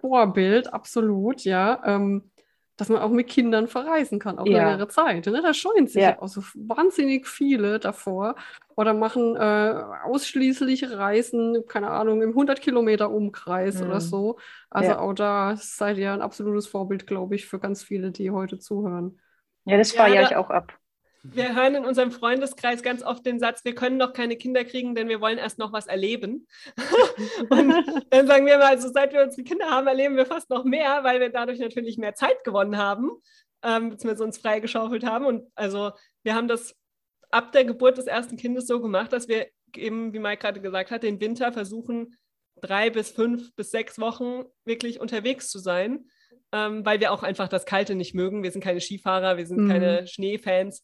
Vorbild, absolut, ja, ähm, dass man auch mit Kindern verreisen kann, auch Ja. längere Zeit. Ne? Da scheuen sich Ja. auch so wahnsinnig viele davor oder machen äh, ausschließlich Reisen, keine Ahnung, im 100 Kilometer Umkreis oder Mhm. so. Also Ja. auch da seid ihr ein absolutes Vorbild, glaube ich, für ganz viele, die heute zuhören. Ja, das Ja, feiere da- ich auch ab. Wir hören in unserem Freundeskreis ganz oft den Satz, wir können noch keine Kinder kriegen, denn wir wollen erst noch was erleben. und dann sagen wir mal, also seit wir unsere Kinder haben, erleben wir fast noch mehr, weil wir dadurch natürlich mehr Zeit gewonnen haben, ähm, beziehungsweise uns freigeschaufelt haben. Und also wir haben das ab der Geburt des ersten Kindes so gemacht, dass wir eben, wie Mike gerade gesagt hat, den Winter versuchen, drei bis fünf bis sechs Wochen wirklich unterwegs zu sein, ähm, weil wir auch einfach das Kalte nicht mögen. Wir sind keine Skifahrer, wir sind Mhm. keine Schneefans.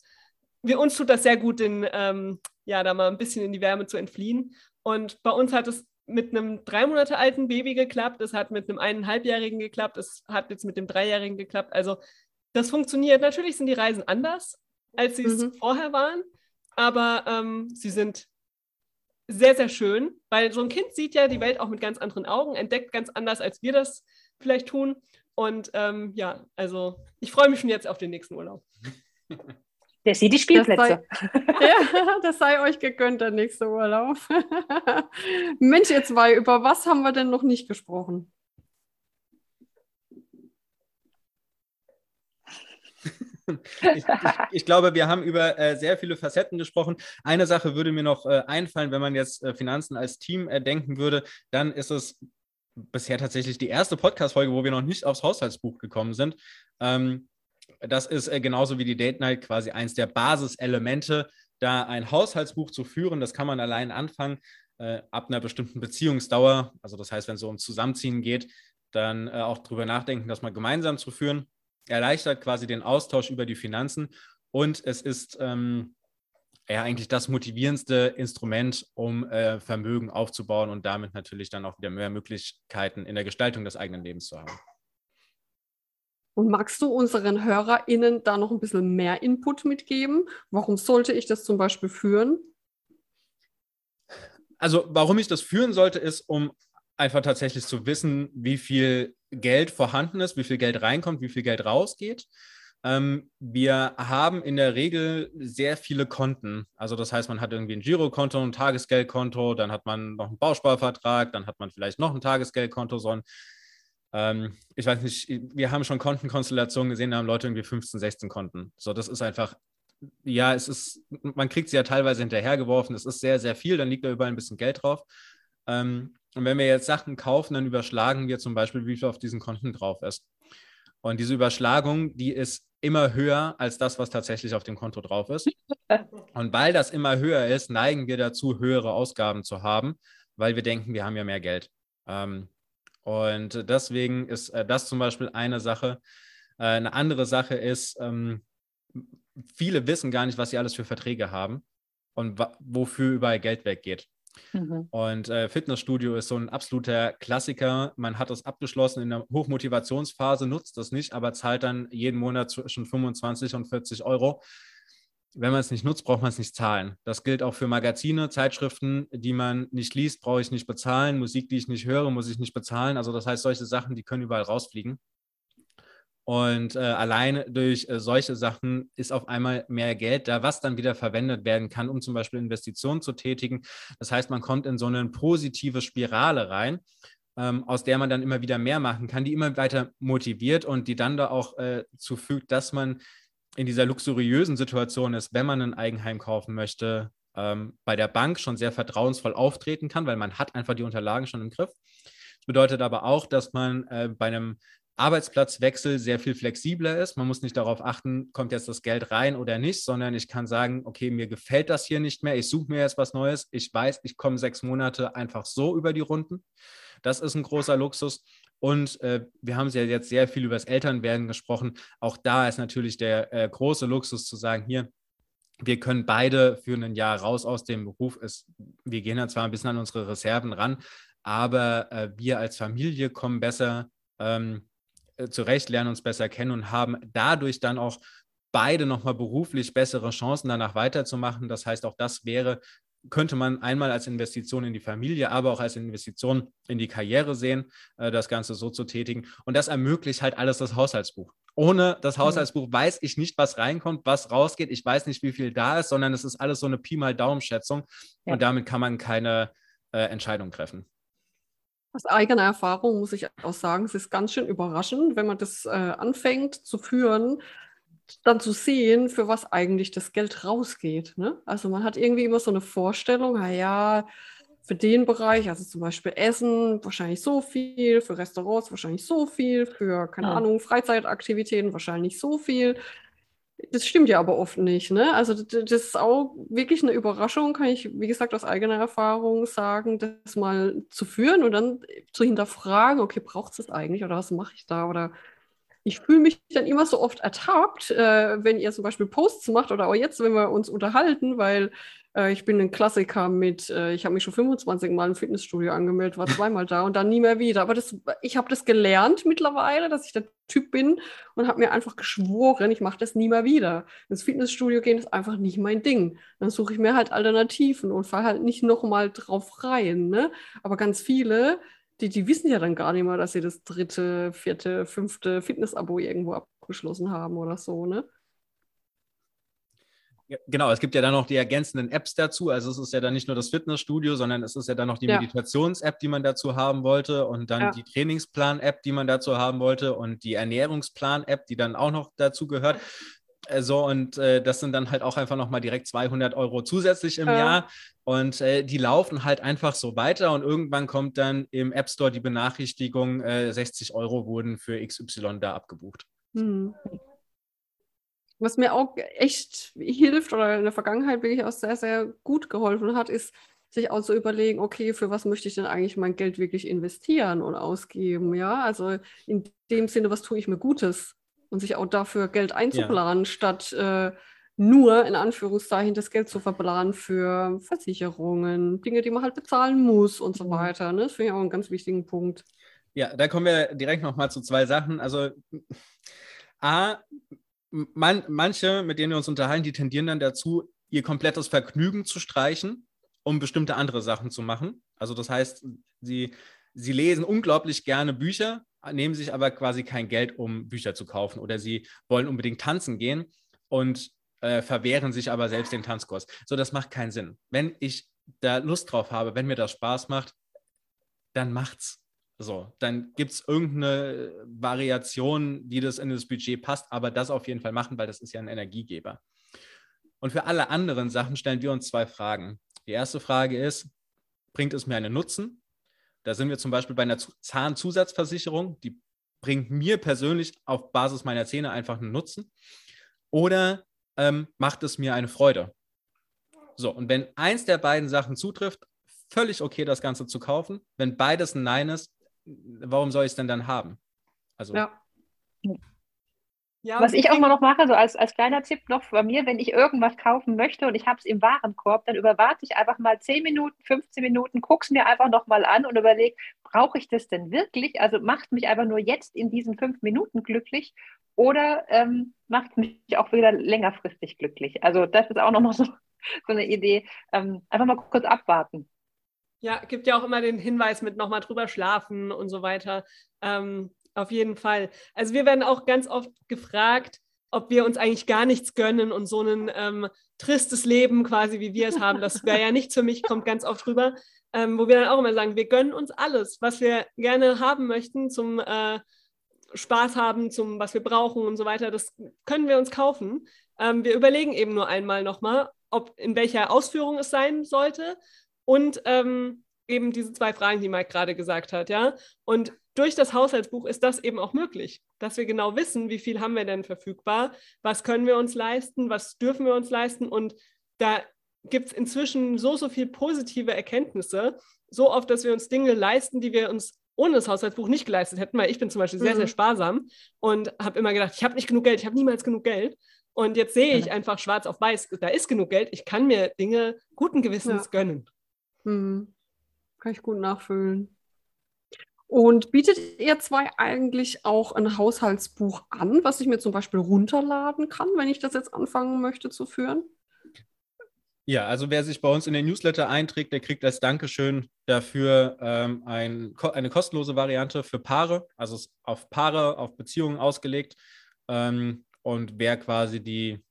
Wir, uns tut das sehr gut, in, ähm, ja, da mal ein bisschen in die Wärme zu entfliehen. Und bei uns hat es mit einem drei Monate alten Baby geklappt, es hat mit einem eineinhalbjährigen geklappt, es hat jetzt mit dem dreijährigen geklappt. Also das funktioniert. Natürlich sind die Reisen anders, als sie es Mhm. vorher waren, aber ähm, sie sind sehr, sehr schön, weil so ein Kind sieht ja die Welt auch mit ganz anderen Augen, entdeckt ganz anders, als wir das vielleicht tun. Und ähm, ja, also ich freue mich schon jetzt auf den nächsten Urlaub. Der sieht die Das Spielplätze. Ja, das sei euch gegönnt, der nächste Urlaub. Mensch, ihr zwei, über was haben wir denn noch nicht gesprochen? Ich, ich, ich glaube, wir haben über äh, sehr viele Facetten gesprochen. Eine Sache würde mir noch äh, einfallen, wenn man jetzt äh, Finanzen als Team äh, denken würde, dann ist es bisher tatsächlich die erste Podcast-Folge, wo wir noch nicht aufs Haushaltsbuch gekommen sind. Ähm, das ist äh, genauso wie die Date Night quasi eins der Basiselemente, da ein Haushaltsbuch zu führen. Das kann man allein anfangen äh, ab einer bestimmten Beziehungsdauer. Also das heißt, wenn es so um Zusammenziehen geht, dann äh, auch darüber nachdenken, das mal gemeinsam zu führen erleichtert quasi den Austausch über die Finanzen und es ist ähm, ja eigentlich das motivierendste Instrument, um äh, Vermögen aufzubauen und damit natürlich dann auch wieder mehr Möglichkeiten in der Gestaltung des eigenen Lebens zu haben. Und magst du unseren HörerInnen da noch ein bisschen mehr Input mitgeben? Warum sollte ich das zum Beispiel führen? Also, warum ich das führen sollte, ist, um einfach tatsächlich zu wissen, wie viel Geld vorhanden ist, wie viel Geld reinkommt, wie viel Geld rausgeht. Ähm, wir haben in der Regel sehr viele Konten. Also das heißt, man hat irgendwie ein Girokonto, ein Tagesgeldkonto, dann hat man noch einen Bausparvertrag, dann hat man vielleicht noch ein Tagesgeldkonto, so ein, ähm, ich weiß nicht, wir haben schon Kontenkonstellationen gesehen, da haben Leute irgendwie 15, 16 Konten. So, das ist einfach, ja, es ist, man kriegt sie ja teilweise hinterhergeworfen, es ist sehr, sehr viel, dann liegt da überall ein bisschen Geld drauf. Ähm, und wenn wir jetzt Sachen kaufen, dann überschlagen wir zum Beispiel, wie viel auf diesen Konten drauf ist. Und diese Überschlagung, die ist immer höher als das, was tatsächlich auf dem Konto drauf ist. Und weil das immer höher ist, neigen wir dazu, höhere Ausgaben zu haben, weil wir denken, wir haben ja mehr Geld. Ähm, und deswegen ist äh, das zum Beispiel eine Sache. Äh, eine andere Sache ist, ähm, viele wissen gar nicht, was sie alles für Verträge haben und wofür überall Geld weggeht. Mhm. Und äh, Fitnessstudio ist so ein absoluter Klassiker. Man hat das abgeschlossen in der Hochmotivationsphase, nutzt das nicht, aber zahlt dann jeden Monat zwischen 25 und 40 Euro. Wenn man es nicht nutzt, braucht man es nicht zahlen. Das gilt auch für Magazine, Zeitschriften, die man nicht liest, brauche ich nicht bezahlen. Musik, die ich nicht höre, muss ich nicht bezahlen. Also das heißt, solche Sachen, die können überall rausfliegen. Und äh, allein durch äh, solche Sachen ist auf einmal mehr Geld da, was dann wieder verwendet werden kann, um zum Beispiel Investitionen zu tätigen. Das heißt, man kommt in so eine positive Spirale rein, ähm, aus der man dann immer wieder mehr machen kann, die immer weiter motiviert und die dann da auch äh, zufügt, dass man in dieser luxuriösen Situation ist, wenn man ein Eigenheim kaufen möchte, ähm, bei der Bank schon sehr vertrauensvoll auftreten kann, weil man hat einfach die Unterlagen schon im Griff. Das bedeutet aber auch, dass man äh, bei einem Arbeitsplatzwechsel sehr viel flexibler ist. Man muss nicht darauf achten, kommt jetzt das Geld rein oder nicht, sondern ich kann sagen, okay, mir gefällt das hier nicht mehr, ich suche mir jetzt was Neues. Ich weiß, ich komme sechs Monate einfach so über die Runden. Das ist ein großer Luxus. Und äh, wir haben ja jetzt sehr viel über das Elternwerden gesprochen. Auch da ist natürlich der äh, große Luxus zu sagen, hier, wir können beide für ein Jahr raus aus dem Beruf. Es, wir gehen dann zwar ein bisschen an unsere Reserven ran, aber äh, wir als Familie kommen besser ähm, äh, zurecht, lernen uns besser kennen und haben dadurch dann auch beide nochmal beruflich bessere Chancen, danach weiterzumachen. Das heißt, auch das wäre, könnte man einmal als Investition in die Familie, aber auch als Investition in die Karriere sehen, äh, das Ganze so zu tätigen. Und das ermöglicht halt alles das Haushaltsbuch. Ohne das Haushaltsbuch weiß ich nicht, was reinkommt, was rausgeht. Ich weiß nicht, wie viel da ist, sondern es ist alles so eine Pi mal Daumen-Schätzung. Ja. Und damit kann man keine äh, Entscheidung treffen. Aus eigener Erfahrung muss ich auch sagen, es ist ganz schön überraschend, wenn man das äh, anfängt zu führen, dann zu sehen, für was eigentlich das Geld rausgeht. Ne? Also man hat irgendwie immer so eine Vorstellung, naja, für den Bereich, also zum Beispiel Essen, wahrscheinlich so viel, für Restaurants wahrscheinlich so viel, für, keine ja. Ahnung, Freizeitaktivitäten wahrscheinlich so viel. Das stimmt ja aber oft nicht. Ne? Also das ist auch wirklich eine Überraschung, kann ich, wie gesagt, aus eigener Erfahrung sagen, das mal zu führen und dann zu hinterfragen, okay, braucht es das eigentlich oder was mache ich da? Oder ich fühle mich dann immer so oft ertappt, äh, wenn ihr zum Beispiel Posts macht oder auch jetzt, wenn wir uns unterhalten, weil äh, ich bin ein Klassiker mit, äh, ich habe mich schon 25 Mal im Fitnessstudio angemeldet, war zweimal da und dann nie mehr wieder. Aber das, ich habe das gelernt mittlerweile, dass ich der Typ bin und habe mir einfach geschworen, ich mache das nie mehr wieder. Ins Fitnessstudio gehen ist einfach nicht mein Ding. Dann suche ich mir halt Alternativen und fahre halt nicht nochmal drauf rein. Ne? Aber ganz viele, die, die wissen ja dann gar nicht mehr, dass sie das dritte, vierte, fünfte Fitness-Abo irgendwo abgeschlossen haben oder so. Ne? Genau, es gibt ja dann noch die ergänzenden Apps dazu. Also es ist ja dann nicht nur das Fitnessstudio, sondern es ist ja dann noch die ja. Meditations-App, die man dazu haben wollte und dann ja. die Trainingsplan-App, die man dazu haben wollte und die Ernährungsplan-App, die dann auch noch dazu gehört. So, und äh, das sind dann halt auch einfach nochmal direkt 200 Euro zusätzlich im ja. Jahr. Und äh, die laufen halt einfach so weiter. Und irgendwann kommt dann im App Store die Benachrichtigung, äh, 60 Euro wurden für XY da abgebucht. Mhm. Was mir auch echt hilft oder in der Vergangenheit wirklich auch sehr, sehr gut geholfen hat, ist, sich auch zu überlegen, okay, für was möchte ich denn eigentlich mein Geld wirklich investieren und ausgeben? Ja, also in dem Sinne, was tue ich mir Gutes? Und sich auch dafür Geld einzuplanen, ja. statt äh, nur in Anführungszeichen das Geld zu verplanen für Versicherungen, Dinge, die man halt bezahlen muss und so mhm. weiter. Ne? Das finde ich auch einen ganz wichtigen Punkt. Ja, da kommen wir direkt nochmal zu zwei Sachen. Also A, man, manche, mit denen wir uns unterhalten, die tendieren dann dazu, ihr komplettes Vergnügen zu streichen, um bestimmte andere Sachen zu machen. Also das heißt, sie, sie lesen unglaublich gerne Bücher, nehmen sich aber quasi kein Geld, um Bücher zu kaufen. Oder sie wollen unbedingt tanzen gehen und äh, verwehren sich aber selbst den Tanzkurs. So, das macht keinen Sinn. Wenn ich da Lust drauf habe, wenn mir das Spaß macht, dann macht's. So, dann gibt es irgendeine Variation, die das in das Budget passt, aber das auf jeden Fall machen, weil das ist ja ein Energiegeber. Und für alle anderen Sachen stellen wir uns zwei Fragen. Die erste Frage ist, bringt es mir einen Nutzen? Da sind wir zum Beispiel bei einer Zahnzusatzversicherung, die bringt mir persönlich auf Basis meiner Zähne einfach einen Nutzen? Oder ähm, macht es mir eine Freude? So, und wenn eins der beiden Sachen zutrifft, völlig okay, das Ganze zu kaufen. Wenn beides ein Nein ist, warum soll ich es denn dann haben? Also. Ja. Ja, Was ich auch mal noch mache, so als, als kleiner Tipp noch bei mir, wenn ich irgendwas kaufen möchte und ich habe es im Warenkorb, dann überwarte ich einfach mal 10 Minuten, 15 Minuten, gucke es mir einfach nochmal an und überlege, brauche ich das denn wirklich? Also macht mich einfach nur jetzt in diesen fünf Minuten glücklich oder ähm, macht mich auch wieder längerfristig glücklich? Also das ist auch nochmal so, so eine Idee. Ähm, einfach mal kurz abwarten. Ja, gibt ja auch immer den Hinweis mit nochmal drüber schlafen und so weiter. Ähm, auf jeden Fall. Also wir werden auch ganz oft gefragt, ob wir uns eigentlich gar nichts gönnen und so ein ähm, tristes Leben quasi, wie wir es haben. Das wäre ja nichts für mich, kommt ganz oft rüber. Ähm, wo wir dann auch immer sagen, wir gönnen uns alles, was wir gerne haben möchten zum äh, Spaß haben, zum was wir brauchen und so weiter. Das können wir uns kaufen. Ähm, wir überlegen eben nur einmal nochmal, ob in welcher Ausführung es sein sollte und ähm, eben diese zwei Fragen, die Mike gerade gesagt hat, ja. Und durch das Haushaltsbuch ist das eben auch möglich, dass wir genau wissen, wie viel haben wir denn verfügbar, was können wir uns leisten, was dürfen wir uns leisten. Und da gibt es inzwischen so, so viel positive Erkenntnisse, so oft, dass wir uns Dinge leisten, die wir uns ohne das Haushaltsbuch nicht geleistet hätten, weil ich bin zum Beispiel sehr, mhm. sehr sparsam und habe immer gedacht, ich habe nicht genug Geld, ich habe niemals genug Geld. Und jetzt sehe ich einfach schwarz auf weiß, da ist genug Geld, ich kann mir Dinge guten Gewissens ja. gönnen. Mhm. Kann ich gut nachfühlen. Und bietet ihr zwei eigentlich auch ein Haushaltsbuch an, was ich mir zum Beispiel runterladen kann, wenn ich das jetzt anfangen möchte zu führen? Ja, also wer sich bei uns in den Newsletter einträgt, der kriegt als Dankeschön dafür ähm, ein, eine kostenlose Variante für Paare, also auf Paare, auf Beziehungen ausgelegt. Ähm, und wer quasi die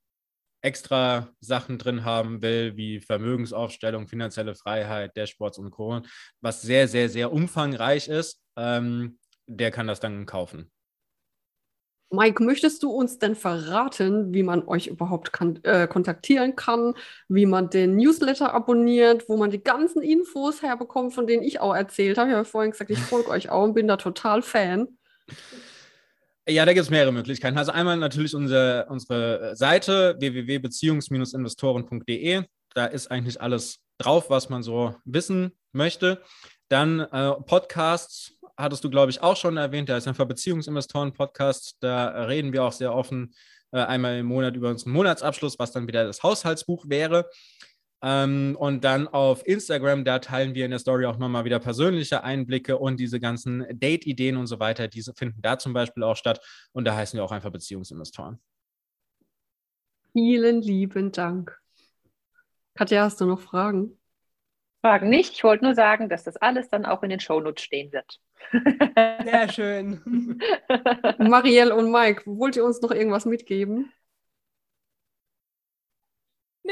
extra Sachen drin haben will, wie Vermögensaufstellung, finanzielle Freiheit, Dashboards und Co., was sehr, sehr, sehr umfangreich ist, ähm, der kann das dann kaufen. Mike, möchtest du uns denn verraten, wie man euch überhaupt kann, äh, kontaktieren kann, wie man den Newsletter abonniert, wo man die ganzen Infos herbekommt, von denen ich auch erzählt habe? Ich habe vorhin gesagt, ich folge euch auch und bin da total Fan. Ja, da gibt es mehrere Möglichkeiten. Also einmal natürlich unsere, unsere Seite www.beziehungs-investoren.de. Da ist eigentlich alles drauf, was man so wissen möchte. Dann äh, Podcasts hattest du, glaube ich, auch schon erwähnt. Da ist einfach Beziehungsinvestoren-Podcast. Da reden wir auch sehr offen äh, einmal im Monat über unseren Monatsabschluss, was dann wieder das Haushaltsbuch wäre. Ähm, und dann auf Instagram, da teilen wir in der Story auch nochmal wieder persönliche Einblicke und diese ganzen Date-Ideen und so weiter, diese finden da zum Beispiel auch statt. Und da heißen wir auch einfach Beziehungsinvestoren. Vielen lieben Dank. Katja, hast du noch Fragen? Fragen nicht. Ich wollte nur sagen, dass das alles dann auch in den Shownotes stehen wird. Sehr schön. Marielle und Mike, wollt ihr uns noch irgendwas mitgeben?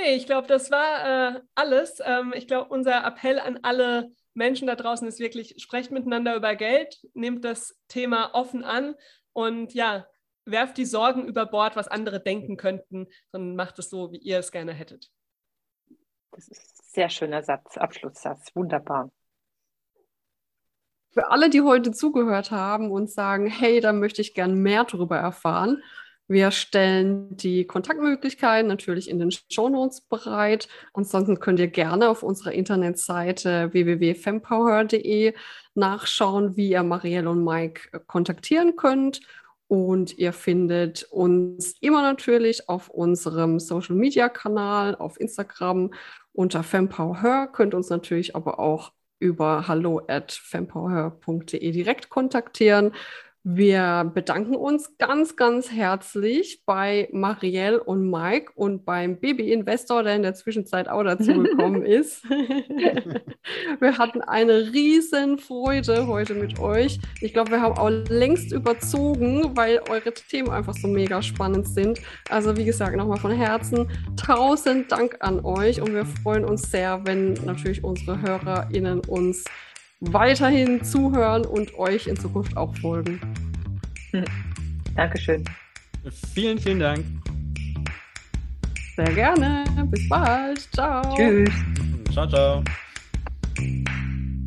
Nee, ich glaube, das war äh, alles. Ähm, ich glaube, unser Appell an alle Menschen da draußen ist wirklich, sprecht miteinander über Geld, nehmt das Thema offen an und ja, werft die Sorgen über Bord, was andere denken könnten, sondern macht es so, wie ihr es gerne hättet. Das ist ein sehr schöner Satz, Abschlusssatz, wunderbar. Für alle, die heute zugehört haben und sagen, hey, da möchte ich gern mehr darüber erfahren, wir stellen die Kontaktmöglichkeiten natürlich in den Shownotes bereit. Ansonsten könnt ihr gerne auf unserer Internetseite www.fempower.de nachschauen, wie ihr Marielle und Mike kontaktieren könnt. Und ihr findet uns immer natürlich auf unserem Social Media Kanal, auf Instagram unter fempower. Könnt uns natürlich aber auch über hallo at direkt kontaktieren. Wir bedanken uns ganz, ganz herzlich bei Marielle und Mike und beim Baby-Investor, der in der Zwischenzeit auch dazu gekommen ist. wir hatten eine riesen Freude heute mit euch. Ich glaube, wir haben auch längst überzogen, weil eure Themen einfach so mega spannend sind. Also wie gesagt, nochmal von Herzen tausend Dank an euch und wir freuen uns sehr, wenn natürlich unsere HörerInnen uns weiterhin zuhören und euch in Zukunft auch folgen. Hm. Dankeschön. Vielen, vielen Dank. Sehr gerne. Bis bald. Ciao. Tschüss. Ciao, ciao.